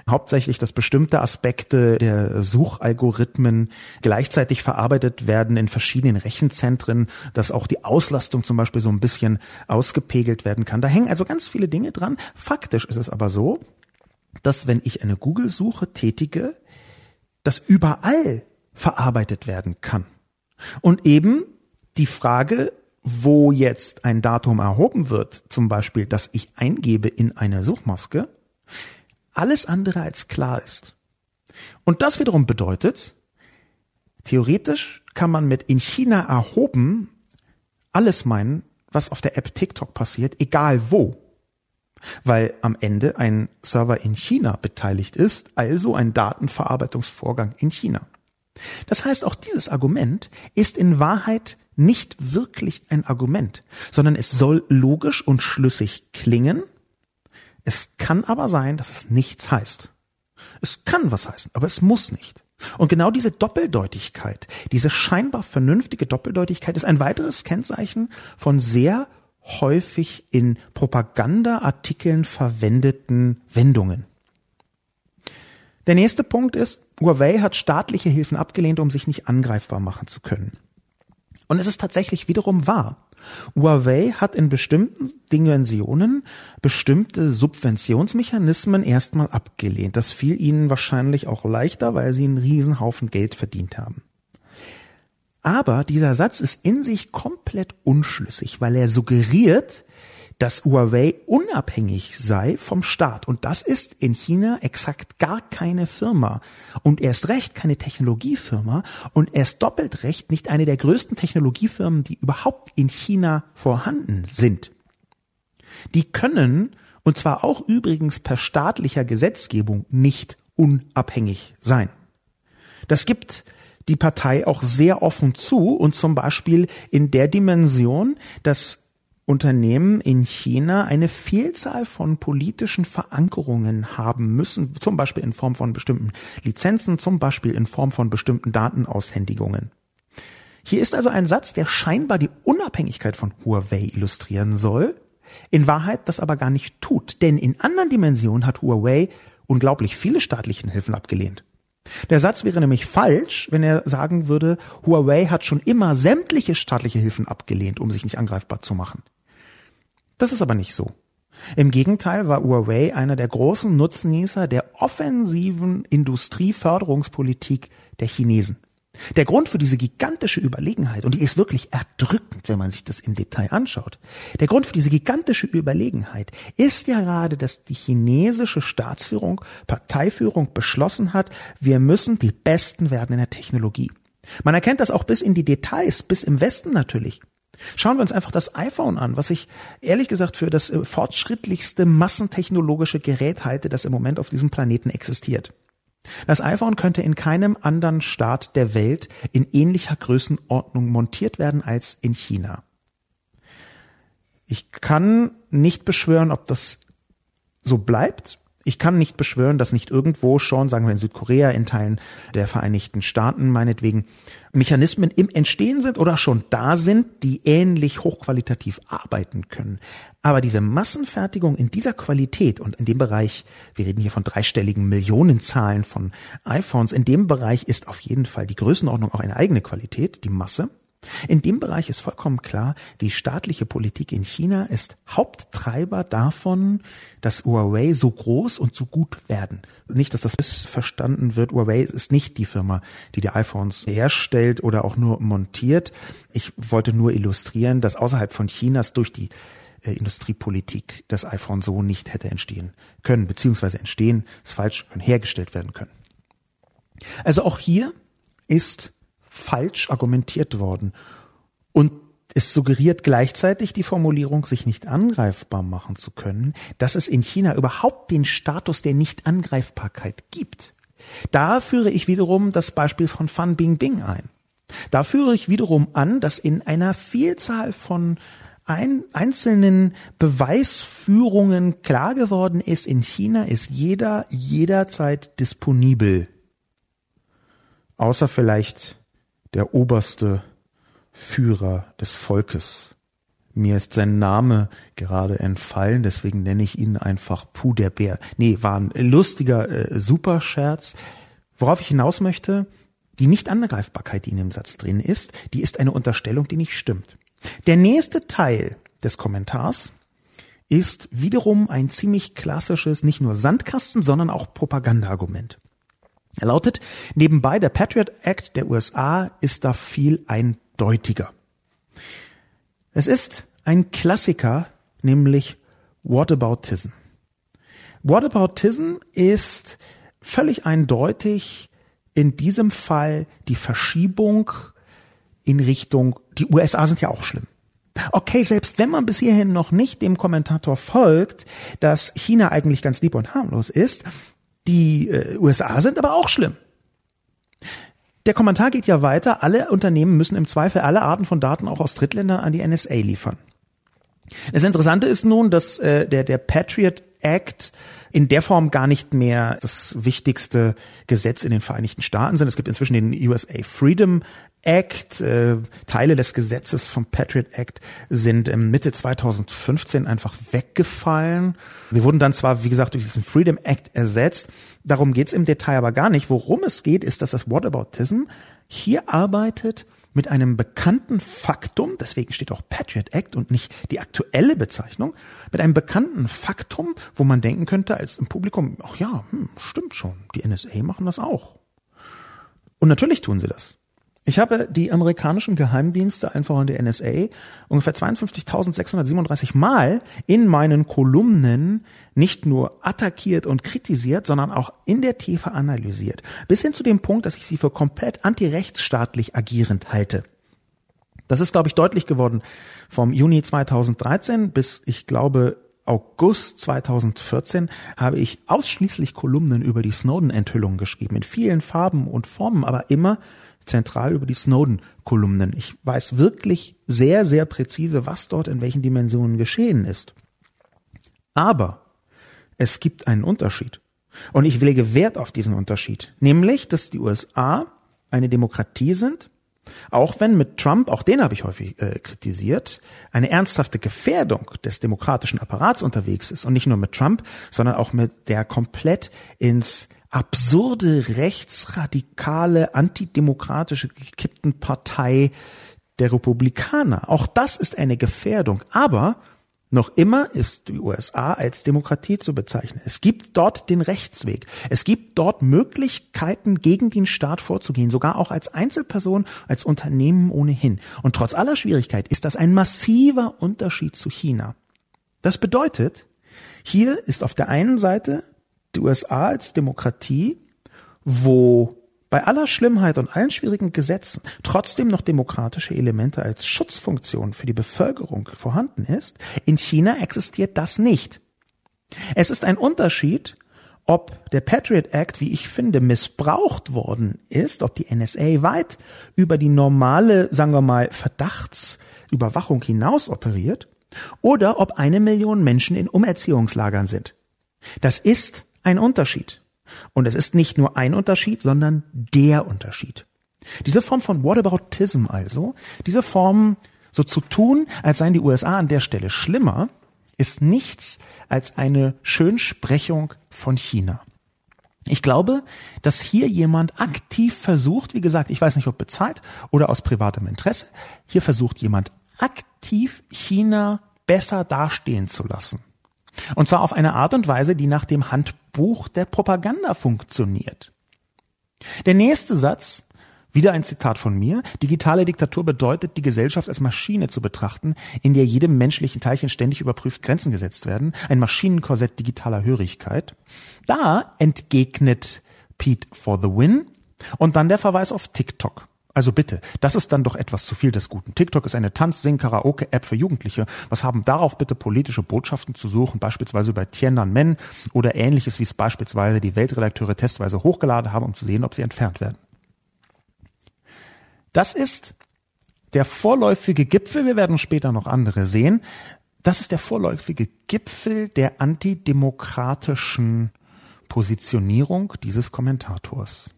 Hauptsächlich, dass bestimmte Aspekte der Suchalgorithmen gleichzeitig verarbeitet werden in verschiedenen Rechenzentren, dass auch die Auslastung zum Beispiel so ein bisschen ausgepegelt werden kann. Da hängen also ganz viele Dinge dran. Faktisch ist es aber so, dass wenn ich eine Google-Suche tätige, das überall verarbeitet werden kann. Und eben die Frage, wo jetzt ein Datum erhoben wird, zum Beispiel, dass ich eingebe in eine Suchmaske, alles andere als klar ist. Und das wiederum bedeutet, theoretisch kann man mit in China erhoben alles meinen, was auf der App TikTok passiert, egal wo. Weil am Ende ein Server in China beteiligt ist, also ein Datenverarbeitungsvorgang in China. Das heißt, auch dieses Argument ist in Wahrheit nicht wirklich ein Argument, sondern es soll logisch und schlüssig klingen. Es kann aber sein, dass es nichts heißt. Es kann was heißen, aber es muss nicht. Und genau diese Doppeldeutigkeit, diese scheinbar vernünftige Doppeldeutigkeit ist ein weiteres Kennzeichen von sehr häufig in Propagandaartikeln verwendeten Wendungen. Der nächste Punkt ist, Huawei hat staatliche Hilfen abgelehnt, um sich nicht angreifbar machen zu können. Und es ist tatsächlich wiederum wahr. Huawei hat in bestimmten Dimensionen bestimmte Subventionsmechanismen erstmal abgelehnt. Das fiel ihnen wahrscheinlich auch leichter, weil sie einen Riesenhaufen Geld verdient haben. Aber dieser Satz ist in sich komplett unschlüssig, weil er suggeriert, dass Huawei unabhängig sei vom Staat. Und das ist in China exakt gar keine Firma. Und erst recht keine Technologiefirma. Und erst doppelt recht nicht eine der größten Technologiefirmen, die überhaupt in China vorhanden sind. Die können, und zwar auch übrigens per staatlicher Gesetzgebung, nicht unabhängig sein. Das gibt die Partei auch sehr offen zu und zum Beispiel in der Dimension, dass Unternehmen in China eine Vielzahl von politischen Verankerungen haben müssen, zum Beispiel in Form von bestimmten Lizenzen, zum Beispiel in Form von bestimmten Datenaushändigungen. Hier ist also ein Satz, der scheinbar die Unabhängigkeit von Huawei illustrieren soll, in Wahrheit das aber gar nicht tut, denn in anderen Dimensionen hat Huawei unglaublich viele staatlichen Hilfen abgelehnt. Der Satz wäre nämlich falsch, wenn er sagen würde, Huawei hat schon immer sämtliche staatliche Hilfen abgelehnt, um sich nicht angreifbar zu machen. Das ist aber nicht so. Im Gegenteil war Huawei einer der großen Nutznießer der offensiven Industrieförderungspolitik der Chinesen. Der Grund für diese gigantische Überlegenheit, und die ist wirklich erdrückend, wenn man sich das im Detail anschaut, der Grund für diese gigantische Überlegenheit ist ja gerade, dass die chinesische Staatsführung, Parteiführung beschlossen hat, wir müssen die Besten werden in der Technologie. Man erkennt das auch bis in die Details, bis im Westen natürlich. Schauen wir uns einfach das iPhone an, was ich ehrlich gesagt für das äh, fortschrittlichste massentechnologische Gerät halte, das im Moment auf diesem Planeten existiert. Das iPhone könnte in keinem anderen Staat der Welt in ähnlicher Größenordnung montiert werden als in China. Ich kann nicht beschwören, ob das so bleibt. Ich kann nicht beschwören, dass nicht irgendwo schon, sagen wir in Südkorea, in Teilen der Vereinigten Staaten meinetwegen, Mechanismen im Entstehen sind oder schon da sind, die ähnlich hochqualitativ arbeiten können. Aber diese Massenfertigung in dieser Qualität und in dem Bereich, wir reden hier von dreistelligen Millionenzahlen von iPhones, in dem Bereich ist auf jeden Fall die Größenordnung auch eine eigene Qualität, die Masse. In dem Bereich ist vollkommen klar, die staatliche Politik in China ist Haupttreiber davon, dass Huawei so groß und so gut werden. Nicht, dass das missverstanden wird. Huawei ist nicht die Firma, die die iPhones herstellt oder auch nur montiert. Ich wollte nur illustrieren, dass außerhalb von Chinas durch die äh, Industriepolitik das iPhone so nicht hätte entstehen können, beziehungsweise entstehen, ist falsch, hergestellt werden können. Also auch hier ist falsch argumentiert worden. Und es suggeriert gleichzeitig die Formulierung, sich nicht angreifbar machen zu können, dass es in China überhaupt den Status der Nichtangreifbarkeit gibt. Da führe ich wiederum das Beispiel von Fan Bingbing ein. Da führe ich wiederum an, dass in einer Vielzahl von ein, einzelnen Beweisführungen klar geworden ist, in China ist jeder jederzeit disponibel. Außer vielleicht der oberste Führer des Volkes. Mir ist sein Name gerade entfallen, deswegen nenne ich ihn einfach Puh der Bär. Nee, war ein lustiger äh, Superscherz. Worauf ich hinaus möchte, die Nicht-Angreifbarkeit, die in dem Satz drin ist, die ist eine Unterstellung, die nicht stimmt. Der nächste Teil des Kommentars ist wiederum ein ziemlich klassisches, nicht nur Sandkasten, sondern auch Propagandaargument. Er lautet, nebenbei der Patriot Act der USA ist da viel eindeutiger. Es ist ein Klassiker, nämlich Whataboutism. Whataboutism ist völlig eindeutig in diesem Fall die Verschiebung in Richtung, die USA sind ja auch schlimm. Okay, selbst wenn man bis hierhin noch nicht dem Kommentator folgt, dass China eigentlich ganz lieb und harmlos ist, die äh, USA sind aber auch schlimm. Der Kommentar geht ja weiter. Alle Unternehmen müssen im Zweifel alle Arten von Daten auch aus Drittländern an die NSA liefern. Das Interessante ist nun, dass äh, der, der Patriot Act in der Form gar nicht mehr das wichtigste Gesetz in den Vereinigten Staaten sind. Es gibt inzwischen den USA Freedom Act. Äh, Teile des Gesetzes vom Patriot Act sind ähm, Mitte 2015 einfach weggefallen. Sie wurden dann zwar, wie gesagt, durch diesen Freedom Act ersetzt. Darum geht's im Detail aber gar nicht. Worum es geht, ist, dass das Whataboutism hier arbeitet mit einem bekannten Faktum, deswegen steht auch Patriot Act und nicht die aktuelle Bezeichnung, mit einem bekannten Faktum, wo man denken könnte als im Publikum, ach ja, hm, stimmt schon, die NSA machen das auch. Und natürlich tun sie das. Ich habe die amerikanischen Geheimdienste, einfach in der NSA, ungefähr 52.637 Mal in meinen Kolumnen nicht nur attackiert und kritisiert, sondern auch in der Tiefe analysiert. Bis hin zu dem Punkt, dass ich sie für komplett antirechtsstaatlich agierend halte. Das ist, glaube ich, deutlich geworden vom Juni 2013 bis, ich glaube, August 2014 habe ich ausschließlich Kolumnen über die Snowden-Enthüllung geschrieben, in vielen Farben und Formen, aber immer zentral über die Snowden-Kolumnen. Ich weiß wirklich sehr, sehr präzise, was dort in welchen Dimensionen geschehen ist. Aber es gibt einen Unterschied. Und ich lege Wert auf diesen Unterschied. Nämlich, dass die USA eine Demokratie sind, auch wenn mit Trump, auch den habe ich häufig äh, kritisiert, eine ernsthafte Gefährdung des demokratischen Apparats unterwegs ist. Und nicht nur mit Trump, sondern auch mit der komplett ins absurde, rechtsradikale, antidemokratische gekippten Partei der Republikaner. Auch das ist eine Gefährdung. Aber noch immer ist die USA als Demokratie zu bezeichnen. Es gibt dort den Rechtsweg. Es gibt dort Möglichkeiten, gegen den Staat vorzugehen, sogar auch als Einzelperson, als Unternehmen ohnehin. Und trotz aller Schwierigkeit ist das ein massiver Unterschied zu China. Das bedeutet, hier ist auf der einen Seite die USA als Demokratie, wo bei aller Schlimmheit und allen schwierigen Gesetzen trotzdem noch demokratische Elemente als Schutzfunktion für die Bevölkerung vorhanden ist, in China existiert das nicht. Es ist ein Unterschied, ob der Patriot Act, wie ich finde, missbraucht worden ist, ob die NSA weit über die normale, sagen wir mal, Verdachtsüberwachung hinaus operiert, oder ob eine Million Menschen in Umerziehungslagern sind. Das ist ein Unterschied. Und es ist nicht nur ein Unterschied, sondern der Unterschied. Diese Form von Whataboutism also, diese Form so zu tun, als seien die USA an der Stelle schlimmer, ist nichts als eine Schönsprechung von China. Ich glaube, dass hier jemand aktiv versucht, wie gesagt, ich weiß nicht, ob bezahlt oder aus privatem Interesse, hier versucht jemand aktiv China besser dastehen zu lassen. Und zwar auf eine Art und Weise, die nach dem Handbuch der Propaganda funktioniert. Der nächste Satz wieder ein Zitat von mir. Digitale Diktatur bedeutet, die Gesellschaft als Maschine zu betrachten, in der jedem menschlichen Teilchen ständig überprüft Grenzen gesetzt werden. Ein Maschinenkorsett digitaler Hörigkeit. Da entgegnet Pete for the win. Und dann der Verweis auf TikTok. Also bitte, das ist dann doch etwas zu viel des Guten. TikTok ist eine Tanz-, Sing-, Karaoke-App für Jugendliche. Was haben darauf bitte politische Botschaften zu suchen, beispielsweise über Tiananmen oder ähnliches, wie es beispielsweise die Weltredakteure testweise hochgeladen haben, um zu sehen, ob sie entfernt werden. Das ist der vorläufige Gipfel, wir werden später noch andere sehen, das ist der vorläufige Gipfel der antidemokratischen Positionierung dieses Kommentators.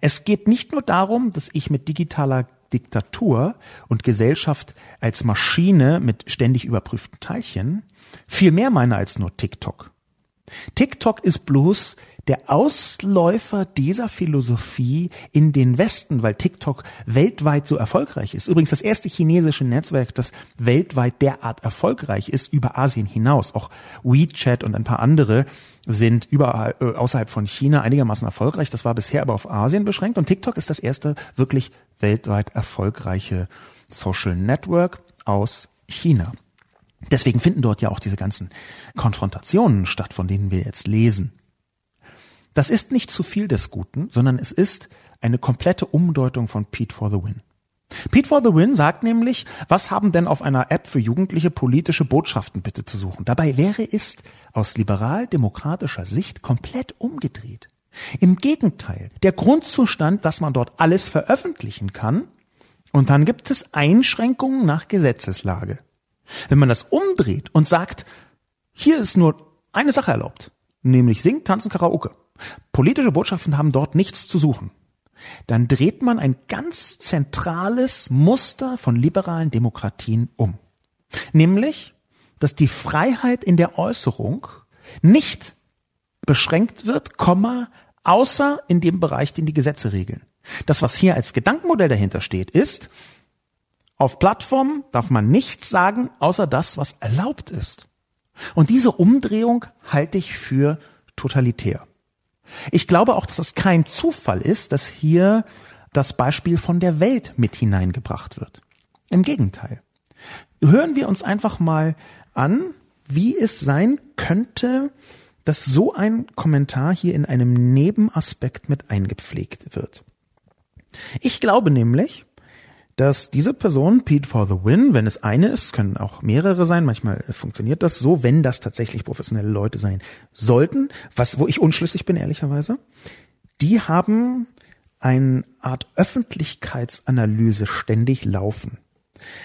Es geht nicht nur darum, dass ich mit digitaler Diktatur und Gesellschaft als Maschine mit ständig überprüften Teilchen viel mehr meine als nur TikTok. TikTok ist bloß der Ausläufer dieser Philosophie in den Westen, weil TikTok weltweit so erfolgreich ist. Übrigens das erste chinesische Netzwerk, das weltweit derart erfolgreich ist, über Asien hinaus. Auch WeChat und ein paar andere sind überall äh, außerhalb von China einigermaßen erfolgreich. Das war bisher aber auf Asien beschränkt und TikTok ist das erste wirklich weltweit erfolgreiche Social Network aus China. Deswegen finden dort ja auch diese ganzen Konfrontationen statt, von denen wir jetzt lesen. Das ist nicht zu viel des Guten, sondern es ist eine komplette Umdeutung von Pete for the Win. Pete for the Win sagt nämlich, was haben denn auf einer App für Jugendliche politische Botschaften bitte zu suchen? Dabei wäre es aus liberal-demokratischer Sicht komplett umgedreht. Im Gegenteil, der Grundzustand, dass man dort alles veröffentlichen kann, und dann gibt es Einschränkungen nach Gesetzeslage. Wenn man das umdreht und sagt, hier ist nur eine Sache erlaubt, nämlich singen, tanzen, Karaoke. Politische Botschaften haben dort nichts zu suchen. Dann dreht man ein ganz zentrales Muster von liberalen Demokratien um. Nämlich, dass die Freiheit in der Äußerung nicht beschränkt wird, Komma, außer in dem Bereich, den die Gesetze regeln. Das, was hier als Gedankenmodell dahinter steht, ist, auf Plattformen darf man nichts sagen, außer das, was erlaubt ist. Und diese Umdrehung halte ich für totalitär. Ich glaube auch, dass es kein Zufall ist, dass hier das Beispiel von der Welt mit hineingebracht wird. Im Gegenteil. Hören wir uns einfach mal an, wie es sein könnte, dass so ein Kommentar hier in einem Nebenaspekt mit eingepflegt wird. Ich glaube nämlich, dass diese Person, Pete for the Win, wenn es eine ist, können auch mehrere sein, manchmal funktioniert das so, wenn das tatsächlich professionelle Leute sein sollten, was, wo ich unschlüssig bin, ehrlicherweise, die haben eine Art Öffentlichkeitsanalyse ständig laufen.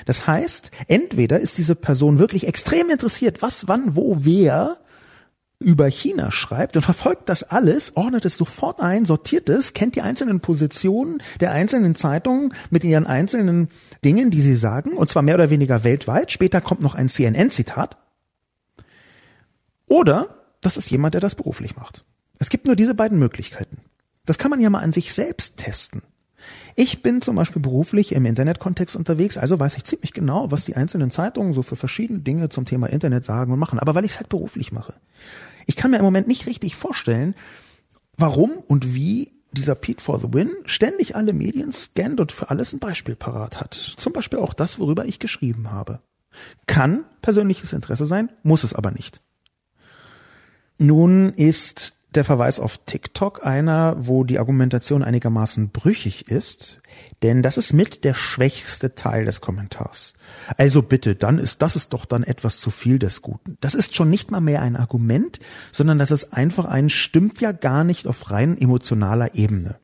Das heißt, entweder ist diese Person wirklich extrem interessiert, was, wann, wo, wer über China schreibt und verfolgt das alles, ordnet es sofort ein, sortiert es, kennt die einzelnen Positionen der einzelnen Zeitungen mit ihren einzelnen Dingen, die sie sagen, und zwar mehr oder weniger weltweit. Später kommt noch ein CNN-Zitat. Oder das ist jemand, der das beruflich macht. Es gibt nur diese beiden Möglichkeiten. Das kann man ja mal an sich selbst testen. Ich bin zum Beispiel beruflich im Internetkontext unterwegs, also weiß ich ziemlich genau, was die einzelnen Zeitungen so für verschiedene Dinge zum Thema Internet sagen und machen. Aber weil ich es halt beruflich mache. Ich kann mir im Moment nicht richtig vorstellen, warum und wie dieser Pete for the Win ständig alle Medien scannt und für alles ein Beispiel parat hat. Zum Beispiel auch das, worüber ich geschrieben habe. Kann persönliches Interesse sein, muss es aber nicht. Nun ist der Verweis auf TikTok einer, wo die Argumentation einigermaßen brüchig ist, denn das ist mit der schwächste Teil des Kommentars. Also bitte, dann ist das ist doch dann etwas zu viel des Guten. Das ist schon nicht mal mehr ein Argument, sondern das ist einfach ein stimmt ja gar nicht auf rein emotionaler Ebene.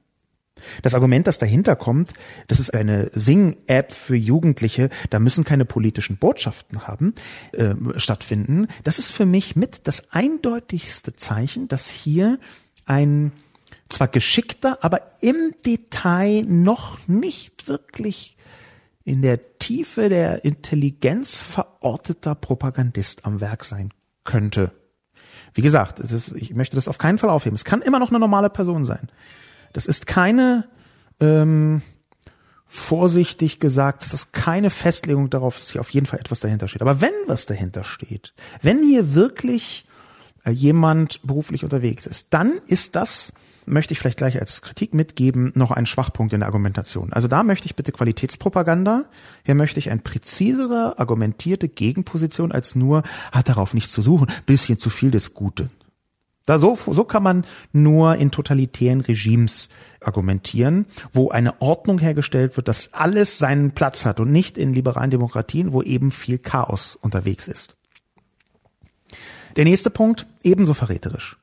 Das Argument, das dahinter kommt, das ist eine Sing-App für Jugendliche, da müssen keine politischen Botschaften haben, äh, stattfinden. Das ist für mich mit das eindeutigste Zeichen, dass hier ein zwar geschickter, aber im Detail noch nicht wirklich in der Tiefe der Intelligenz verorteter Propagandist am Werk sein könnte. Wie gesagt, ist, ich möchte das auf keinen Fall aufheben. Es kann immer noch eine normale Person sein. Das ist keine, ähm, vorsichtig gesagt, das ist keine Festlegung darauf, dass hier auf jeden Fall etwas dahinter steht. Aber wenn was dahinter steht, wenn hier wirklich äh, jemand beruflich unterwegs ist, dann ist das möchte ich vielleicht gleich als Kritik mitgeben, noch ein Schwachpunkt in der Argumentation. Also da möchte ich bitte Qualitätspropaganda. Hier möchte ich eine präzisere, argumentierte Gegenposition als nur, hat darauf nichts zu suchen, bisschen zu viel des Guten. Da so, so kann man nur in totalitären Regimes argumentieren, wo eine Ordnung hergestellt wird, dass alles seinen Platz hat und nicht in liberalen Demokratien, wo eben viel Chaos unterwegs ist. Der nächste Punkt, ebenso verräterisch.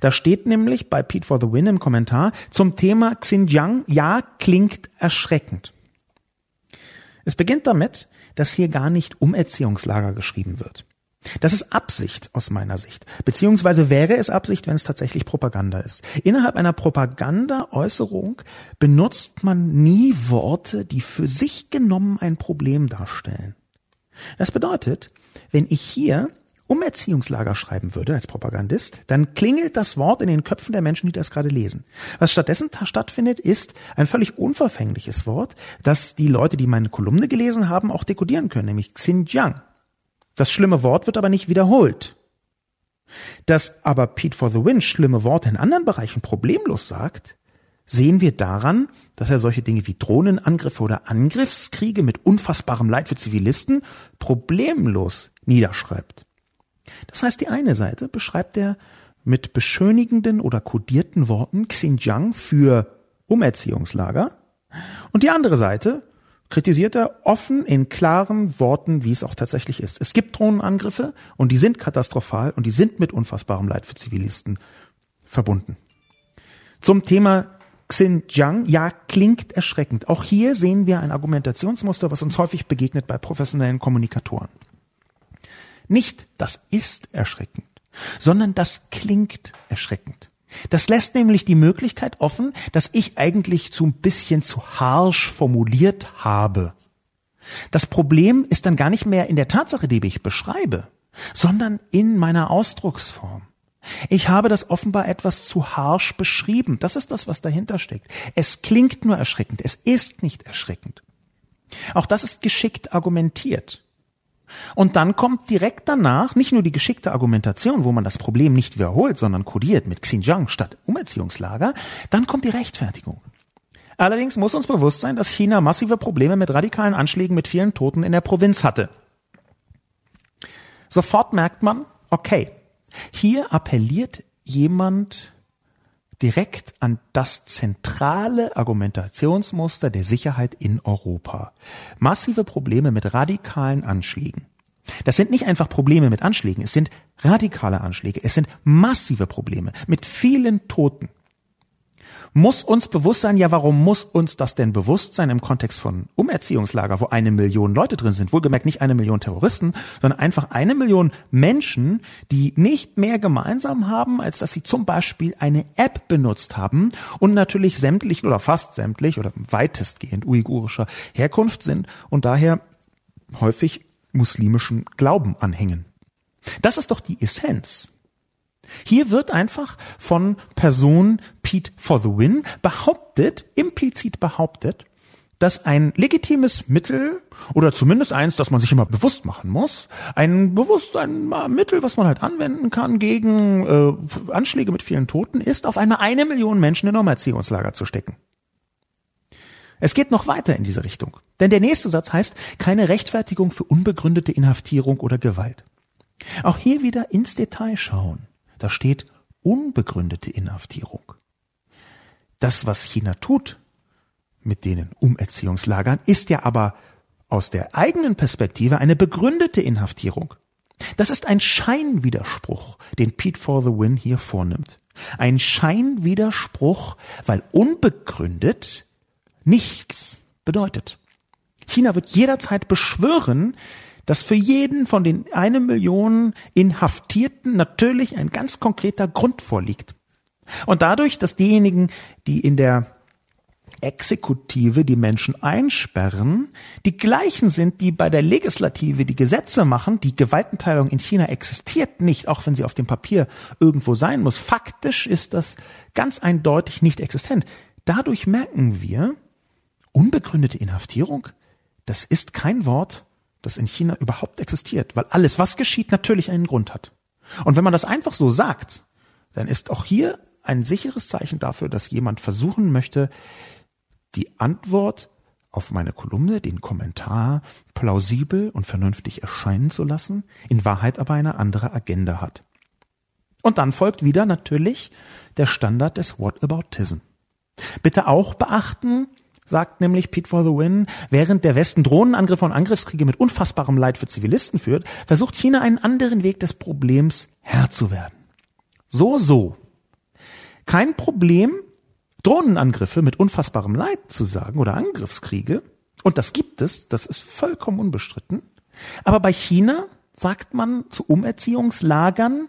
Da steht nämlich bei Pete for the Win im Kommentar zum Thema Xinjiang, ja, klingt erschreckend. Es beginnt damit, dass hier gar nicht Umerziehungslager geschrieben wird. Das ist Absicht aus meiner Sicht. Beziehungsweise wäre es Absicht, wenn es tatsächlich Propaganda ist. Innerhalb einer Propaganda-Äußerung benutzt man nie Worte, die für sich genommen ein Problem darstellen. Das bedeutet, wenn ich hier Umerziehungslager schreiben würde als Propagandist, dann klingelt das Wort in den Köpfen der Menschen, die das gerade lesen. Was stattdessen stattfindet, ist ein völlig unverfängliches Wort, das die Leute, die meine Kolumne gelesen haben, auch dekodieren können, nämlich Xinjiang. Das schlimme Wort wird aber nicht wiederholt. Dass aber Pete for the Win schlimme Worte in anderen Bereichen problemlos sagt, sehen wir daran, dass er solche Dinge wie Drohnenangriffe oder Angriffskriege mit unfassbarem Leid für Zivilisten problemlos niederschreibt. Das heißt, die eine Seite beschreibt er mit beschönigenden oder kodierten Worten Xinjiang für Umerziehungslager und die andere Seite kritisiert er offen in klaren Worten, wie es auch tatsächlich ist. Es gibt Drohnenangriffe und die sind katastrophal und die sind mit unfassbarem Leid für Zivilisten verbunden. Zum Thema Xinjiang, ja, klingt erschreckend. Auch hier sehen wir ein Argumentationsmuster, was uns häufig begegnet bei professionellen Kommunikatoren. Nicht das ist erschreckend, sondern das klingt erschreckend. Das lässt nämlich die Möglichkeit offen, dass ich eigentlich zu ein bisschen zu harsch formuliert habe. Das Problem ist dann gar nicht mehr in der Tatsache, die ich beschreibe, sondern in meiner Ausdrucksform. Ich habe das offenbar etwas zu harsch beschrieben. Das ist das, was dahinter steckt. Es klingt nur erschreckend. Es ist nicht erschreckend. Auch das ist geschickt argumentiert. Und dann kommt direkt danach nicht nur die geschickte Argumentation, wo man das Problem nicht wiederholt, sondern kodiert mit Xinjiang statt Umerziehungslager, dann kommt die Rechtfertigung. Allerdings muss uns bewusst sein, dass China massive Probleme mit radikalen Anschlägen mit vielen Toten in der Provinz hatte. Sofort merkt man, okay, hier appelliert jemand direkt an das zentrale Argumentationsmuster der Sicherheit in Europa. Massive Probleme mit radikalen Anschlägen. Das sind nicht einfach Probleme mit Anschlägen, es sind radikale Anschläge, es sind massive Probleme mit vielen Toten muss uns bewusst sein, ja, warum muss uns das denn bewusst sein im Kontext von Umerziehungslager, wo eine Million Leute drin sind? Wohlgemerkt nicht eine Million Terroristen, sondern einfach eine Million Menschen, die nicht mehr gemeinsam haben, als dass sie zum Beispiel eine App benutzt haben und natürlich sämtlich oder fast sämtlich oder weitestgehend uigurischer Herkunft sind und daher häufig muslimischen Glauben anhängen. Das ist doch die Essenz. Hier wird einfach von Person Pete for the Win behauptet, implizit behauptet, dass ein legitimes Mittel oder zumindest eins, das man sich immer bewusst machen muss, ein bewusst ein Mittel, was man halt anwenden kann gegen äh, Anschläge mit vielen Toten, ist, auf eine eine Million Menschen in Umerziehungslager zu stecken. Es geht noch weiter in diese Richtung. Denn der nächste Satz heißt, keine Rechtfertigung für unbegründete Inhaftierung oder Gewalt. Auch hier wieder ins Detail schauen. Da steht unbegründete Inhaftierung. Das, was China tut mit denen Umerziehungslagern, ist ja aber aus der eigenen Perspektive eine begründete Inhaftierung. Das ist ein Scheinwiderspruch, den Pete for the Win hier vornimmt. Ein Scheinwiderspruch, weil unbegründet nichts bedeutet. China wird jederzeit beschwören, dass für jeden von den eine Million Inhaftierten natürlich ein ganz konkreter Grund vorliegt. Und dadurch, dass diejenigen, die in der Exekutive die Menschen einsperren, die gleichen sind, die bei der Legislative die Gesetze machen. Die Gewaltenteilung in China existiert nicht, auch wenn sie auf dem Papier irgendwo sein muss. Faktisch ist das ganz eindeutig nicht existent. Dadurch merken wir, unbegründete Inhaftierung, das ist kein Wort, das in China überhaupt existiert, weil alles, was geschieht, natürlich einen Grund hat. Und wenn man das einfach so sagt, dann ist auch hier ein sicheres Zeichen dafür, dass jemand versuchen möchte, die Antwort auf meine Kolumne, den Kommentar plausibel und vernünftig erscheinen zu lassen, in Wahrheit aber eine andere Agenda hat. Und dann folgt wieder natürlich der Standard des Whataboutism. Bitte auch beachten, sagt nämlich Pete for the Win, während der Westen Drohnenangriffe und Angriffskriege mit unfassbarem Leid für Zivilisten führt, versucht China einen anderen Weg des Problems Herr zu werden. So, so. Kein Problem, Drohnenangriffe mit unfassbarem Leid zu sagen oder Angriffskriege, und das gibt es, das ist vollkommen unbestritten. Aber bei China sagt man zu Umerziehungslagern,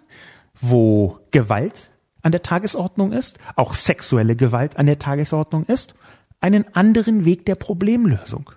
wo Gewalt an der Tagesordnung ist, auch sexuelle Gewalt an der Tagesordnung ist, einen anderen Weg der Problemlösung.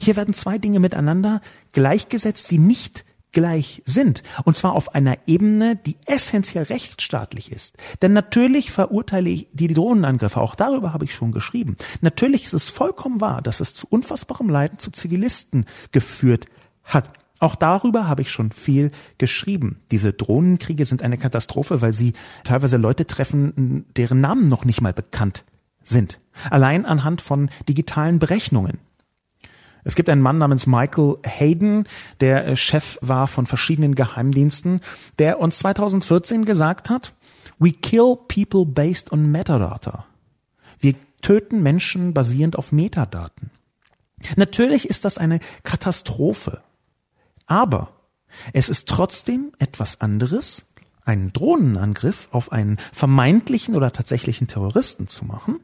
Hier werden zwei Dinge miteinander gleichgesetzt, die nicht gleich sind. Und zwar auf einer Ebene, die essentiell rechtsstaatlich ist. Denn natürlich verurteile ich die Drohnenangriffe, auch darüber habe ich schon geschrieben. Natürlich ist es vollkommen wahr, dass es zu unfassbarem Leiden zu Zivilisten geführt hat. Auch darüber habe ich schon viel geschrieben. Diese Drohnenkriege sind eine Katastrophe, weil sie teilweise Leute treffen, deren Namen noch nicht mal bekannt sind. Allein anhand von digitalen Berechnungen. Es gibt einen Mann namens Michael Hayden, der äh, Chef war von verschiedenen Geheimdiensten, der uns 2014 gesagt hat, we kill people based on metadata. Wir töten Menschen basierend auf Metadaten. Natürlich ist das eine Katastrophe. Aber es ist trotzdem etwas anderes, einen Drohnenangriff auf einen vermeintlichen oder tatsächlichen Terroristen zu machen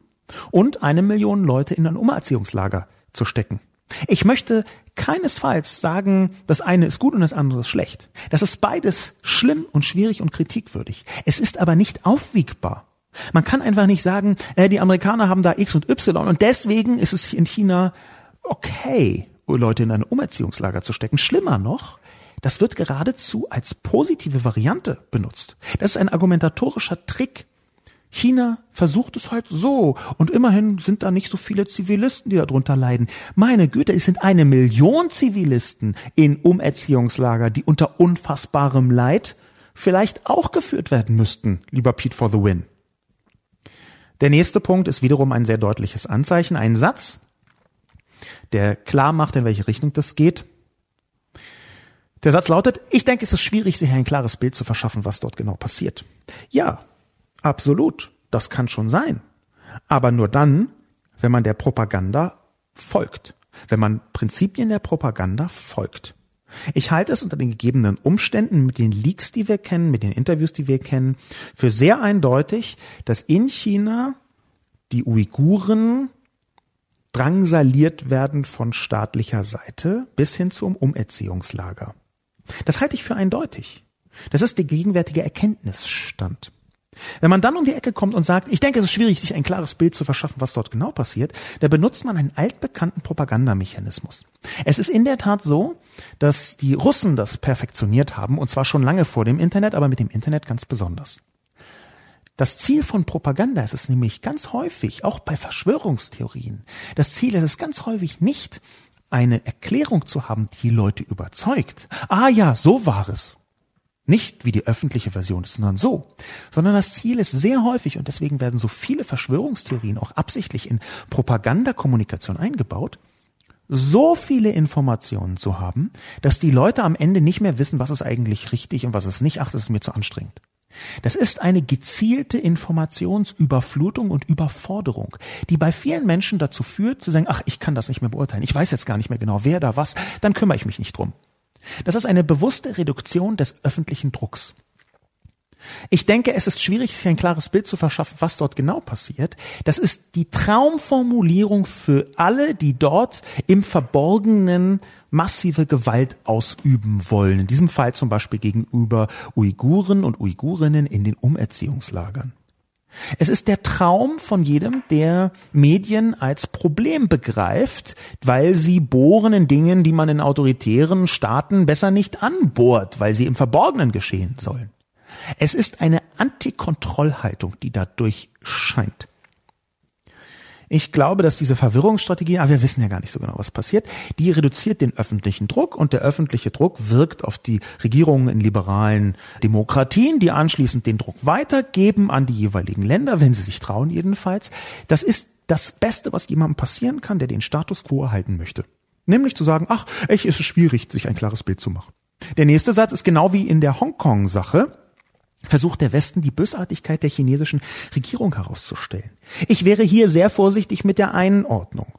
und eine Million Leute in ein Umerziehungslager zu stecken. Ich möchte keinesfalls sagen, das eine ist gut und das andere ist schlecht. Das ist beides schlimm und schwierig und kritikwürdig. Es ist aber nicht aufwiegbar. Man kann einfach nicht sagen, äh, die Amerikaner haben da X und Y und deswegen ist es in China okay, Leute in ein Umerziehungslager zu stecken. Schlimmer noch, das wird geradezu als positive Variante benutzt. Das ist ein argumentatorischer Trick, China versucht es halt so. Und immerhin sind da nicht so viele Zivilisten, die darunter leiden. Meine Güte, es sind eine Million Zivilisten in Umerziehungslager, die unter unfassbarem Leid vielleicht auch geführt werden müssten, lieber Pete for the Win. Der nächste Punkt ist wiederum ein sehr deutliches Anzeichen, ein Satz, der klar macht, in welche Richtung das geht. Der Satz lautet, ich denke, es ist schwierig, sich ein klares Bild zu verschaffen, was dort genau passiert. Ja, Absolut, das kann schon sein. Aber nur dann, wenn man der Propaganda folgt, wenn man Prinzipien der Propaganda folgt. Ich halte es unter den gegebenen Umständen mit den Leaks, die wir kennen, mit den Interviews, die wir kennen, für sehr eindeutig, dass in China die Uiguren drangsaliert werden von staatlicher Seite bis hin zum Umerziehungslager. Das halte ich für eindeutig. Das ist der gegenwärtige Erkenntnisstand. Wenn man dann um die Ecke kommt und sagt, ich denke, es ist schwierig, sich ein klares Bild zu verschaffen, was dort genau passiert, da benutzt man einen altbekannten Propagandamechanismus. Es ist in der Tat so, dass die Russen das perfektioniert haben, und zwar schon lange vor dem Internet, aber mit dem Internet ganz besonders. Das Ziel von Propaganda ist es nämlich ganz häufig, auch bei Verschwörungstheorien, das Ziel ist es ganz häufig nicht, eine Erklärung zu haben, die Leute überzeugt. Ah ja, so war es. Nicht wie die öffentliche Version ist, sondern so. Sondern das Ziel ist sehr häufig, und deswegen werden so viele Verschwörungstheorien auch absichtlich in Propagandakommunikation eingebaut, so viele Informationen zu haben, dass die Leute am Ende nicht mehr wissen, was ist eigentlich richtig und was ist nicht. Ach, das ist mir zu anstrengend. Das ist eine gezielte Informationsüberflutung und Überforderung, die bei vielen Menschen dazu führt, zu sagen, ach, ich kann das nicht mehr beurteilen. Ich weiß jetzt gar nicht mehr genau, wer da was, dann kümmere ich mich nicht drum. Das ist eine bewusste Reduktion des öffentlichen Drucks. Ich denke, es ist schwierig, sich ein klares Bild zu verschaffen, was dort genau passiert. Das ist die Traumformulierung für alle, die dort im Verborgenen massive Gewalt ausüben wollen. In diesem Fall zum Beispiel gegenüber Uiguren und Uigurinnen in den Umerziehungslagern. Es ist der Traum von jedem, der Medien als Problem begreift, weil sie bohren in Dingen, die man in autoritären Staaten besser nicht anbohrt, weil sie im Verborgenen geschehen sollen. Es ist eine Antikontrollhaltung, die dadurch scheint. Ich glaube, dass diese Verwirrungsstrategie, aber wir wissen ja gar nicht so genau, was passiert, die reduziert den öffentlichen Druck und der öffentliche Druck wirkt auf die Regierungen in liberalen Demokratien, die anschließend den Druck weitergeben an die jeweiligen Länder, wenn sie sich trauen jedenfalls. Das ist das Beste, was jemandem passieren kann, der den Status quo erhalten möchte. Nämlich zu sagen, ach, echt ist es schwierig, sich ein klares Bild zu machen. Der nächste Satz ist genau wie in der Hongkong-Sache versucht der Westen die Bösartigkeit der chinesischen Regierung herauszustellen. Ich wäre hier sehr vorsichtig mit der Einordnung.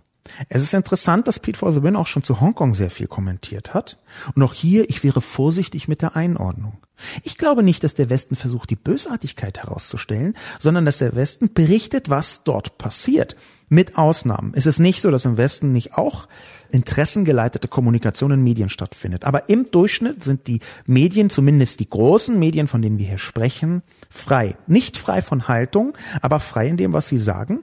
Es ist interessant, dass Pete for the Win auch schon zu Hongkong sehr viel kommentiert hat. Und auch hier, ich wäre vorsichtig mit der Einordnung. Ich glaube nicht, dass der Westen versucht, die Bösartigkeit herauszustellen, sondern dass der Westen berichtet, was dort passiert. Mit Ausnahmen. Es ist nicht so, dass im Westen nicht auch interessengeleitete Kommunikation in Medien stattfindet. Aber im Durchschnitt sind die Medien, zumindest die großen Medien, von denen wir hier sprechen, frei. Nicht frei von Haltung, aber frei in dem, was sie sagen.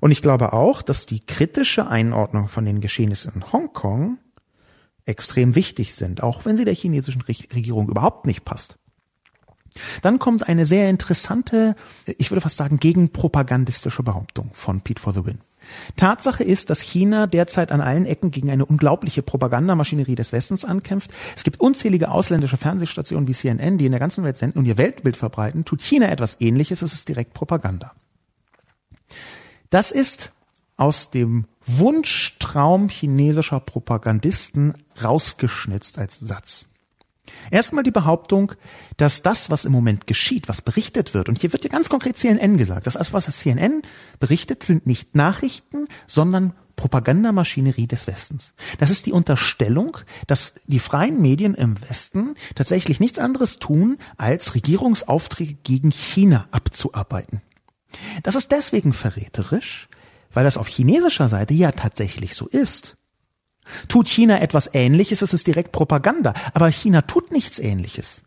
Und ich glaube auch, dass die kritische Einordnung von den Geschehnissen in Hongkong extrem wichtig sind, auch wenn sie der chinesischen Regierung überhaupt nicht passt. Dann kommt eine sehr interessante, ich würde fast sagen, gegenpropagandistische Behauptung von Pete for the Win. Tatsache ist, dass China derzeit an allen Ecken gegen eine unglaubliche Propagandamaschinerie des Westens ankämpft. Es gibt unzählige ausländische Fernsehstationen wie CNN, die in der ganzen Welt senden und ihr Weltbild verbreiten. Tut China etwas ähnliches, es ist direkt Propaganda. Das ist aus dem Wunschtraum chinesischer Propagandisten rausgeschnitzt als Satz. Erstmal die Behauptung, dass das, was im Moment geschieht, was berichtet wird, und hier wird ja ganz konkret CNN gesagt, dass das, was CNN berichtet, sind nicht Nachrichten, sondern Propagandamaschinerie des Westens. Das ist die Unterstellung, dass die freien Medien im Westen tatsächlich nichts anderes tun, als Regierungsaufträge gegen China abzuarbeiten. Das ist deswegen verräterisch, weil das auf chinesischer Seite ja tatsächlich so ist. Tut China etwas Ähnliches, ist direkt Propaganda. Aber China tut nichts Ähnliches.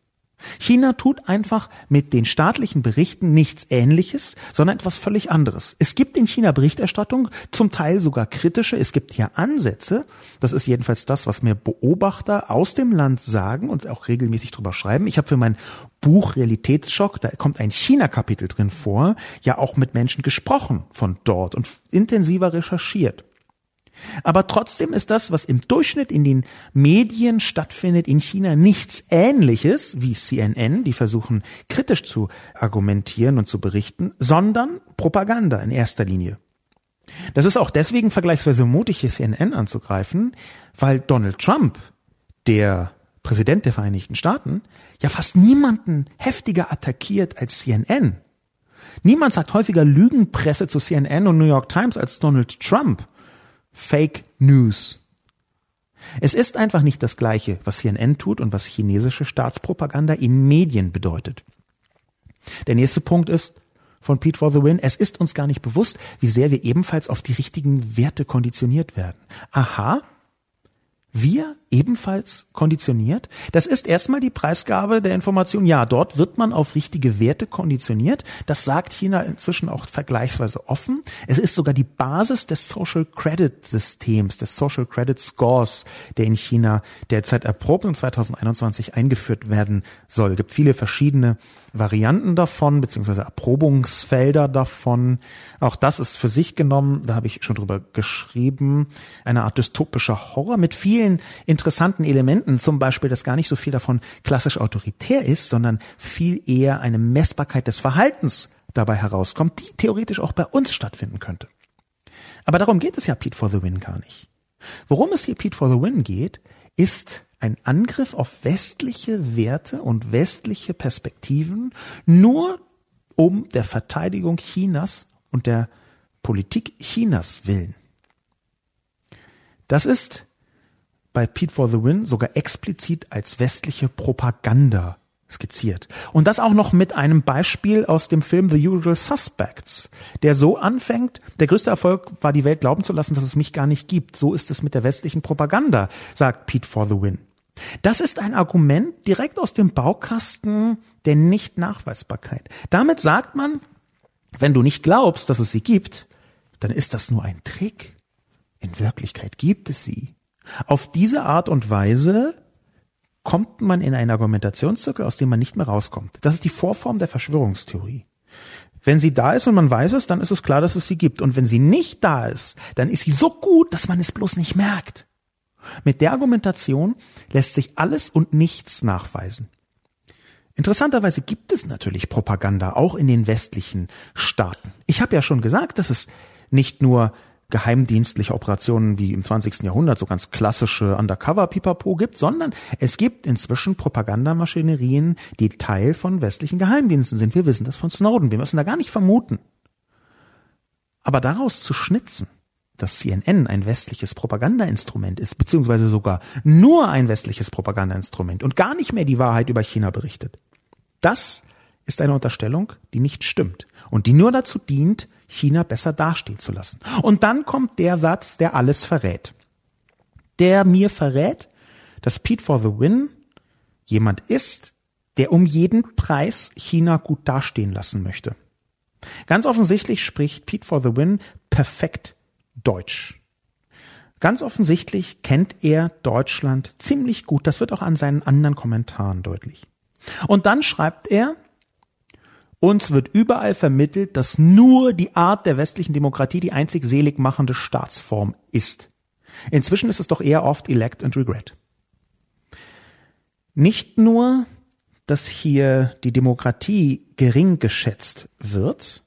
China tut einfach mit den staatlichen Berichten nichts Ähnliches, sondern etwas völlig anderes. Es gibt in China Berichterstattung, zum Teil sogar kritische. Es gibt hier Ansätze. Das ist jedenfalls das, was mir Beobachter aus dem Land sagen und auch regelmäßig drüber schreiben. Ich habe für mein Buch Realitätsschock, da kommt ein China-Kapitel drin vor, ja auch mit Menschen gesprochen von dort und intensiver recherchiert. Aber trotzdem ist das, was im Durchschnitt in den Medien stattfindet in China, nichts Ähnliches wie CNN, die versuchen kritisch zu argumentieren und zu berichten, sondern Propaganda in erster Linie. Das ist auch deswegen vergleichsweise mutig, hier CNN anzugreifen, weil Donald Trump, der Präsident der Vereinigten Staaten, ja fast niemanden heftiger attackiert als CNN. Niemand sagt häufiger Lügenpresse zu CNN und New York Times als Donald Trump. Fake News. Es ist einfach nicht das Gleiche, was CNN tut und was chinesische Staatspropaganda in Medien bedeutet. Der nächste Punkt ist von Pete for the Win. Es ist uns gar nicht bewusst, wie sehr wir ebenfalls auf die richtigen Werte konditioniert werden. Aha, wir ebenfalls konditioniert? Das ist erstmal die Preisgabe der Information. Ja, dort wird man auf richtige Werte konditioniert. Das sagt China inzwischen auch vergleichsweise offen. Es ist sogar die Basis des Social Credit Systems, des Social Credit Scores, der in China derzeit erprobt und 2021 eingeführt werden soll. Es gibt viele verschiedene Varianten davon, beziehungsweise Erprobungsfelder davon. Auch das ist für sich genommen, da habe ich schon drüber geschrieben, eine Art dystopischer Horror mit vielen interessanten Elementen, zum Beispiel, dass gar nicht so viel davon klassisch autoritär ist, sondern viel eher eine Messbarkeit des Verhaltens dabei herauskommt, die theoretisch auch bei uns stattfinden könnte. Aber darum geht es ja Pete for the Win gar nicht. Worum es hier Pete for the Win geht, ist ein Angriff auf westliche Werte und westliche Perspektiven nur um der Verteidigung Chinas und der Politik Chinas willen. Das ist bei Pete for the Win sogar explizit als westliche Propaganda skizziert. Und das auch noch mit einem Beispiel aus dem Film The Usual Suspects, der so anfängt, der größte Erfolg war die Welt glauben zu lassen, dass es mich gar nicht gibt. So ist es mit der westlichen Propaganda, sagt Pete for the Win. Das ist ein Argument direkt aus dem Baukasten der Nicht-Nachweisbarkeit. Damit sagt man, wenn du nicht glaubst, dass es sie gibt, dann ist das nur ein Trick. In Wirklichkeit gibt es sie. Auf diese Art und Weise kommt man in einen Argumentationszirkel, aus dem man nicht mehr rauskommt. Das ist die Vorform der Verschwörungstheorie. Wenn sie da ist und man weiß es, dann ist es klar, dass es sie gibt. Und wenn sie nicht da ist, dann ist sie so gut, dass man es bloß nicht merkt. Mit der Argumentation lässt sich alles und nichts nachweisen. Interessanterweise gibt es natürlich Propaganda auch in den westlichen Staaten. Ich habe ja schon gesagt, dass es nicht nur geheimdienstliche Operationen wie im 20. Jahrhundert, so ganz klassische Undercover-Pipapo gibt, sondern es gibt inzwischen Propagandamaschinerien, die Teil von westlichen Geheimdiensten sind. Wir wissen das von Snowden. Wir müssen da gar nicht vermuten. Aber daraus zu schnitzen, dass CNN ein westliches Propagandainstrument ist, beziehungsweise sogar nur ein westliches Propagandainstrument und gar nicht mehr die Wahrheit über China berichtet, das ist eine Unterstellung, die nicht stimmt und die nur dazu dient, China besser dastehen zu lassen. Und dann kommt der Satz, der alles verrät. Der mir verrät, dass Pete for the Win jemand ist, der um jeden Preis China gut dastehen lassen möchte. Ganz offensichtlich spricht Pete for the Win perfekt Deutsch. Ganz offensichtlich kennt er Deutschland ziemlich gut. Das wird auch an seinen anderen Kommentaren deutlich. Und dann schreibt er, uns wird überall vermittelt, dass nur die Art der westlichen Demokratie die einzig selig machende Staatsform ist. Inzwischen ist es doch eher oft Elect and Regret. Nicht nur, dass hier die Demokratie gering geschätzt wird,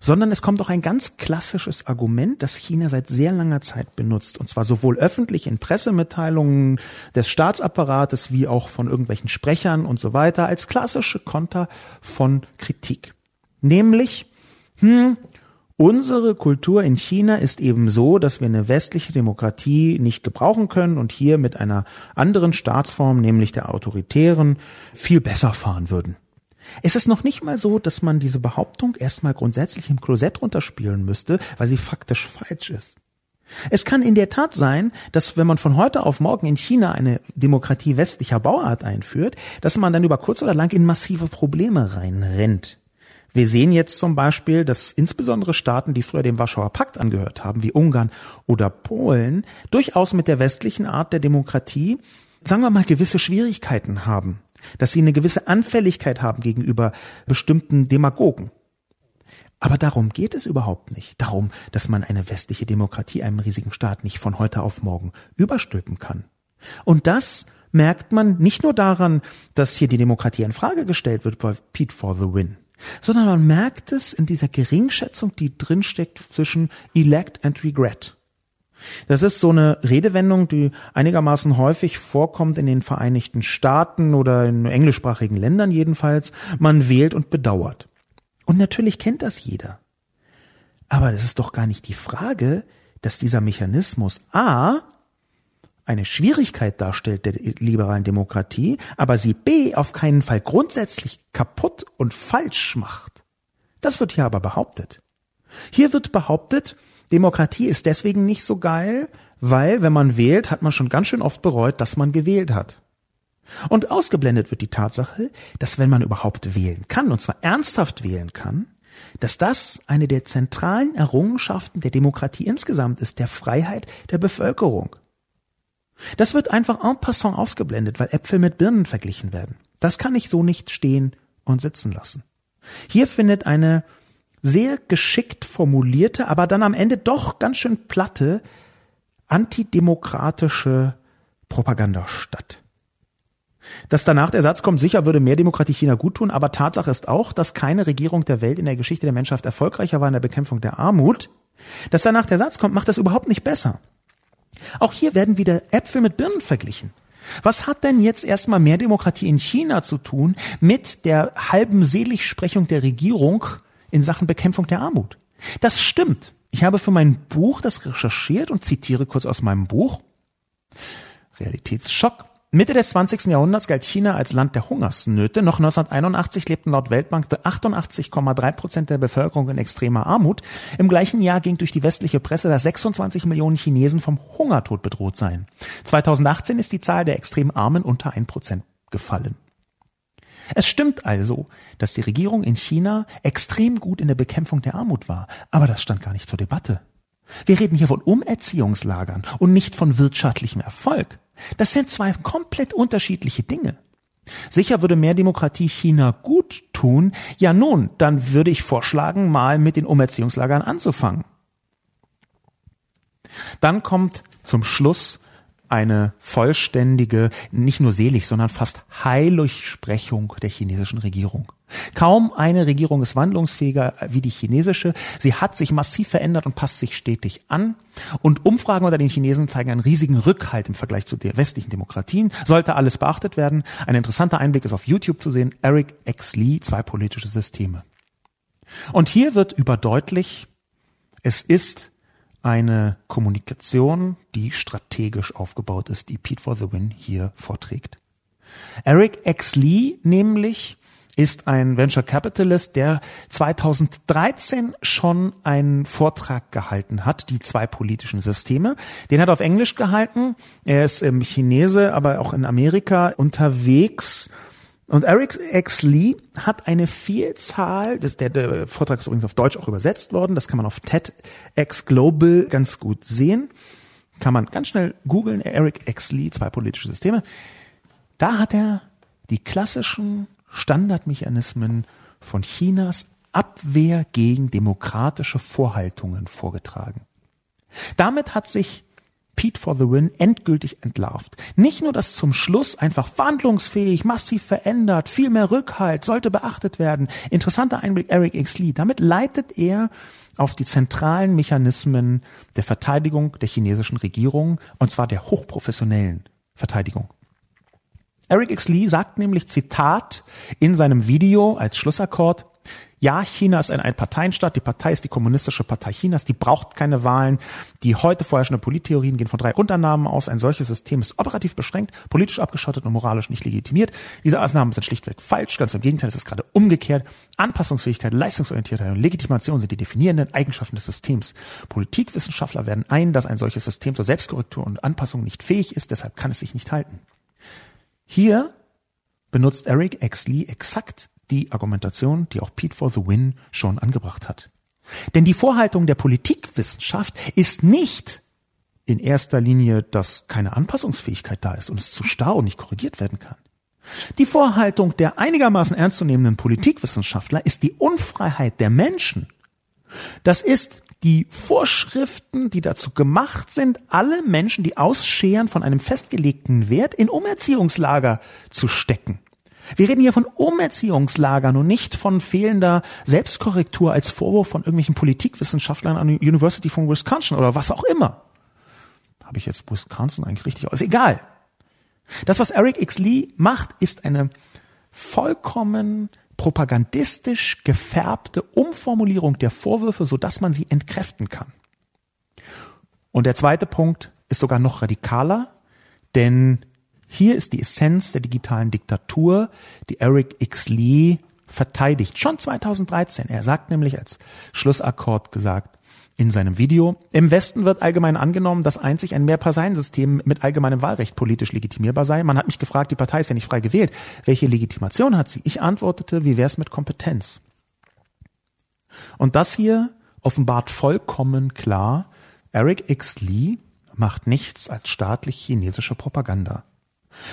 sondern es kommt auch ein ganz klassisches Argument, das China seit sehr langer Zeit benutzt, und zwar sowohl öffentlich in Pressemitteilungen des Staatsapparates wie auch von irgendwelchen Sprechern und so weiter, als klassische Konter von Kritik. Nämlich, hm, Unsere Kultur in China ist eben so, dass wir eine westliche Demokratie nicht gebrauchen können und hier mit einer anderen Staatsform, nämlich der autoritären, viel besser fahren würden. Es ist noch nicht mal so, dass man diese Behauptung erstmal grundsätzlich im Klosett runterspielen müsste, weil sie faktisch falsch ist. Es kann in der Tat sein, dass wenn man von heute auf morgen in China eine Demokratie westlicher Bauart einführt, dass man dann über kurz oder lang in massive Probleme reinrennt. Wir sehen jetzt zum Beispiel, dass insbesondere Staaten, die früher dem Warschauer Pakt angehört haben, wie Ungarn oder Polen, durchaus mit der westlichen Art der Demokratie, sagen wir mal, gewisse Schwierigkeiten haben dass sie eine gewisse Anfälligkeit haben gegenüber bestimmten Demagogen. Aber darum geht es überhaupt nicht. Darum, dass man eine westliche Demokratie einem riesigen Staat nicht von heute auf morgen überstülpen kann. Und das merkt man nicht nur daran, dass hier die Demokratie in Frage gestellt wird bei Pete for the Win, sondern man merkt es in dieser Geringschätzung, die drinsteckt zwischen Elect and Regret. Das ist so eine Redewendung, die einigermaßen häufig vorkommt in den Vereinigten Staaten oder in englischsprachigen Ländern jedenfalls. Man wählt und bedauert. Und natürlich kennt das jeder. Aber das ist doch gar nicht die Frage, dass dieser Mechanismus A eine Schwierigkeit darstellt der liberalen Demokratie, aber sie B auf keinen Fall grundsätzlich kaputt und falsch macht. Das wird hier aber behauptet. Hier wird behauptet, Demokratie ist deswegen nicht so geil, weil wenn man wählt, hat man schon ganz schön oft bereut, dass man gewählt hat. Und ausgeblendet wird die Tatsache, dass wenn man überhaupt wählen kann, und zwar ernsthaft wählen kann, dass das eine der zentralen Errungenschaften der Demokratie insgesamt ist, der Freiheit der Bevölkerung. Das wird einfach en passant ausgeblendet, weil Äpfel mit Birnen verglichen werden. Das kann ich so nicht stehen und sitzen lassen. Hier findet eine sehr geschickt formulierte, aber dann am Ende doch ganz schön platte antidemokratische Propaganda statt. Dass danach der Satz kommt, sicher würde mehr Demokratie China gut tun, aber Tatsache ist auch, dass keine Regierung der Welt in der Geschichte der Menschheit erfolgreicher war in der Bekämpfung der Armut. Dass danach der Satz kommt, macht das überhaupt nicht besser. Auch hier werden wieder Äpfel mit Birnen verglichen. Was hat denn jetzt erstmal mehr Demokratie in China zu tun mit der halben Seligsprechung der Regierung in Sachen Bekämpfung der Armut. Das stimmt. Ich habe für mein Buch das recherchiert und zitiere kurz aus meinem Buch. Realitätsschock. Mitte des 20. Jahrhunderts galt China als Land der Hungersnöte. Noch 1981 lebten laut Weltbank 88,3 Prozent der Bevölkerung in extremer Armut. Im gleichen Jahr ging durch die westliche Presse, dass 26 Millionen Chinesen vom Hungertod bedroht seien. 2018 ist die Zahl der extrem Armen unter 1 Prozent gefallen. Es stimmt also, dass die Regierung in China extrem gut in der Bekämpfung der Armut war, aber das stand gar nicht zur Debatte. Wir reden hier von Umerziehungslagern und nicht von wirtschaftlichem Erfolg. Das sind zwei komplett unterschiedliche Dinge. Sicher würde mehr Demokratie China gut tun. Ja nun, dann würde ich vorschlagen, mal mit den Umerziehungslagern anzufangen. Dann kommt zum Schluss eine vollständige, nicht nur selig, sondern fast Heiligsprechung der chinesischen Regierung. Kaum eine Regierung ist wandlungsfähiger wie die chinesische. Sie hat sich massiv verändert und passt sich stetig an. Und Umfragen unter den Chinesen zeigen einen riesigen Rückhalt im Vergleich zu den westlichen Demokratien. Sollte alles beachtet werden. Ein interessanter Einblick ist auf YouTube zu sehen. Eric X. Lee, zwei politische Systeme. Und hier wird überdeutlich, es ist eine Kommunikation, die strategisch aufgebaut ist, die Pete for the Win hier vorträgt. Eric X. Lee nämlich ist ein Venture Capitalist, der 2013 schon einen Vortrag gehalten hat, die zwei politischen Systeme. Den hat er auf Englisch gehalten. Er ist im Chinese, aber auch in Amerika unterwegs und Eric X. Lee hat eine Vielzahl, das, der, der Vortrag ist übrigens auf Deutsch auch übersetzt worden, das kann man auf TEDx Global ganz gut sehen. Kann man ganz schnell googeln, Eric X. Lee, zwei politische Systeme. Da hat er die klassischen Standardmechanismen von Chinas Abwehr gegen demokratische Vorhaltungen vorgetragen. Damit hat sich Pete for the Win endgültig entlarvt. Nicht nur, dass zum Schluss einfach verhandlungsfähig, massiv verändert, viel mehr Rückhalt, sollte beachtet werden. Interessanter Einblick Eric X. Lee. Damit leitet er auf die zentralen Mechanismen der Verteidigung der chinesischen Regierung, und zwar der hochprofessionellen Verteidigung. Eric X. Lee sagt nämlich, Zitat, in seinem Video als Schlussakkord, ja, China ist ein Einparteienstaat. Die Partei ist die kommunistische Partei Chinas. Die braucht keine Wahlen. Die heute vorherrschende Polittheorien gehen von drei Grundannahmen aus. Ein solches System ist operativ beschränkt, politisch abgeschottet und moralisch nicht legitimiert. Diese Annahmen sind schlichtweg falsch. Ganz im Gegenteil, es ist gerade umgekehrt. Anpassungsfähigkeit, Leistungsorientiertheit und Legitimation sind die definierenden Eigenschaften des Systems. Politikwissenschaftler werden ein, dass ein solches System zur Selbstkorrektur und Anpassung nicht fähig ist. Deshalb kann es sich nicht halten. Hier benutzt Eric Exley exakt die Argumentation, die auch Pete for the Win schon angebracht hat. Denn die Vorhaltung der Politikwissenschaft ist nicht in erster Linie, dass keine Anpassungsfähigkeit da ist und es zu starr und nicht korrigiert werden kann. Die Vorhaltung der einigermaßen ernstzunehmenden Politikwissenschaftler ist die Unfreiheit der Menschen. Das ist die Vorschriften, die dazu gemacht sind, alle Menschen, die ausscheren von einem festgelegten Wert, in Umerziehungslager zu stecken. Wir reden hier von Umerziehungslagern und nicht von fehlender Selbstkorrektur als Vorwurf von irgendwelchen Politikwissenschaftlern an der University von Wisconsin oder was auch immer. Habe ich jetzt Wisconsin eigentlich richtig aus? Egal. Das, was Eric X. Lee macht, ist eine vollkommen propagandistisch gefärbte Umformulierung der Vorwürfe, sodass man sie entkräften kann. Und der zweite Punkt ist sogar noch radikaler, denn hier ist die Essenz der digitalen Diktatur, die Eric X. Lee verteidigt. Schon 2013. Er sagt nämlich als Schlussakkord gesagt in seinem Video, im Westen wird allgemein angenommen, dass einzig ein Mehrparteiensystem mit allgemeinem Wahlrecht politisch legitimierbar sei. Man hat mich gefragt, die Partei ist ja nicht frei gewählt. Welche Legitimation hat sie? Ich antwortete, wie wär's mit Kompetenz? Und das hier offenbart vollkommen klar, Eric X. Lee macht nichts als staatlich chinesische Propaganda.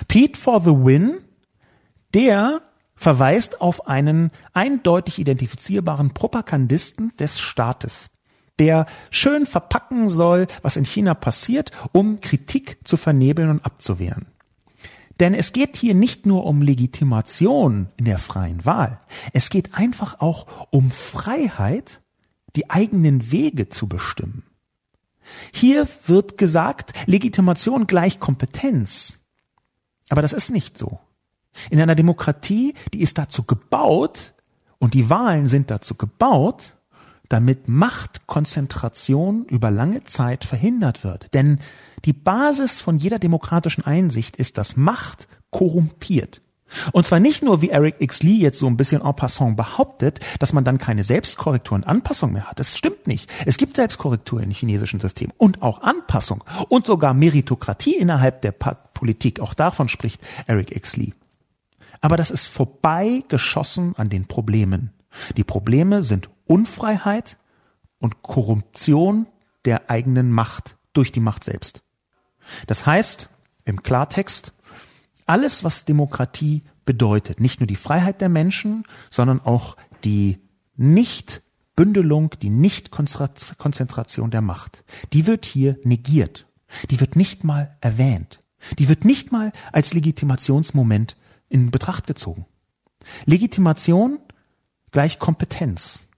Pete for the Win, der verweist auf einen eindeutig identifizierbaren Propagandisten des Staates, der schön verpacken soll, was in China passiert, um Kritik zu vernebeln und abzuwehren. Denn es geht hier nicht nur um Legitimation in der freien Wahl, es geht einfach auch um Freiheit, die eigenen Wege zu bestimmen. Hier wird gesagt, Legitimation gleich Kompetenz. Aber das ist nicht so. In einer Demokratie, die ist dazu gebaut, und die Wahlen sind dazu gebaut, damit Machtkonzentration über lange Zeit verhindert wird. Denn die Basis von jeder demokratischen Einsicht ist, dass Macht korrumpiert. Und zwar nicht nur, wie Eric X. Lee jetzt so ein bisschen en passant behauptet, dass man dann keine Selbstkorrektur und Anpassung mehr hat. Das stimmt nicht. Es gibt Selbstkorrektur im chinesischen System und auch Anpassung und sogar Meritokratie innerhalb der Politik. Auch davon spricht Eric X. Lee. Aber das ist vorbeigeschossen an den Problemen. Die Probleme sind Unfreiheit und Korruption der eigenen Macht durch die Macht selbst. Das heißt, im Klartext, alles, was Demokratie bedeutet, nicht nur die Freiheit der Menschen, sondern auch die Nichtbündelung, die Nichtkonzentration der Macht, die wird hier negiert. Die wird nicht mal erwähnt. Die wird nicht mal als Legitimationsmoment in Betracht gezogen. Legitimation gleich Kompetenz.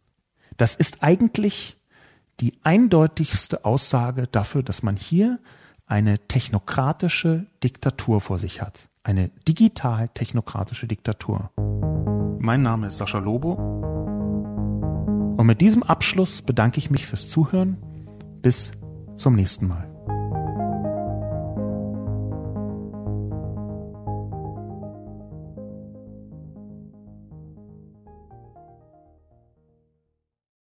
Das ist eigentlich die eindeutigste Aussage dafür, dass man hier eine technokratische Diktatur vor sich hat. Eine digital-technokratische Diktatur. Mein Name ist Sascha Lobo. Und mit diesem Abschluss bedanke ich mich fürs Zuhören. Bis zum nächsten Mal.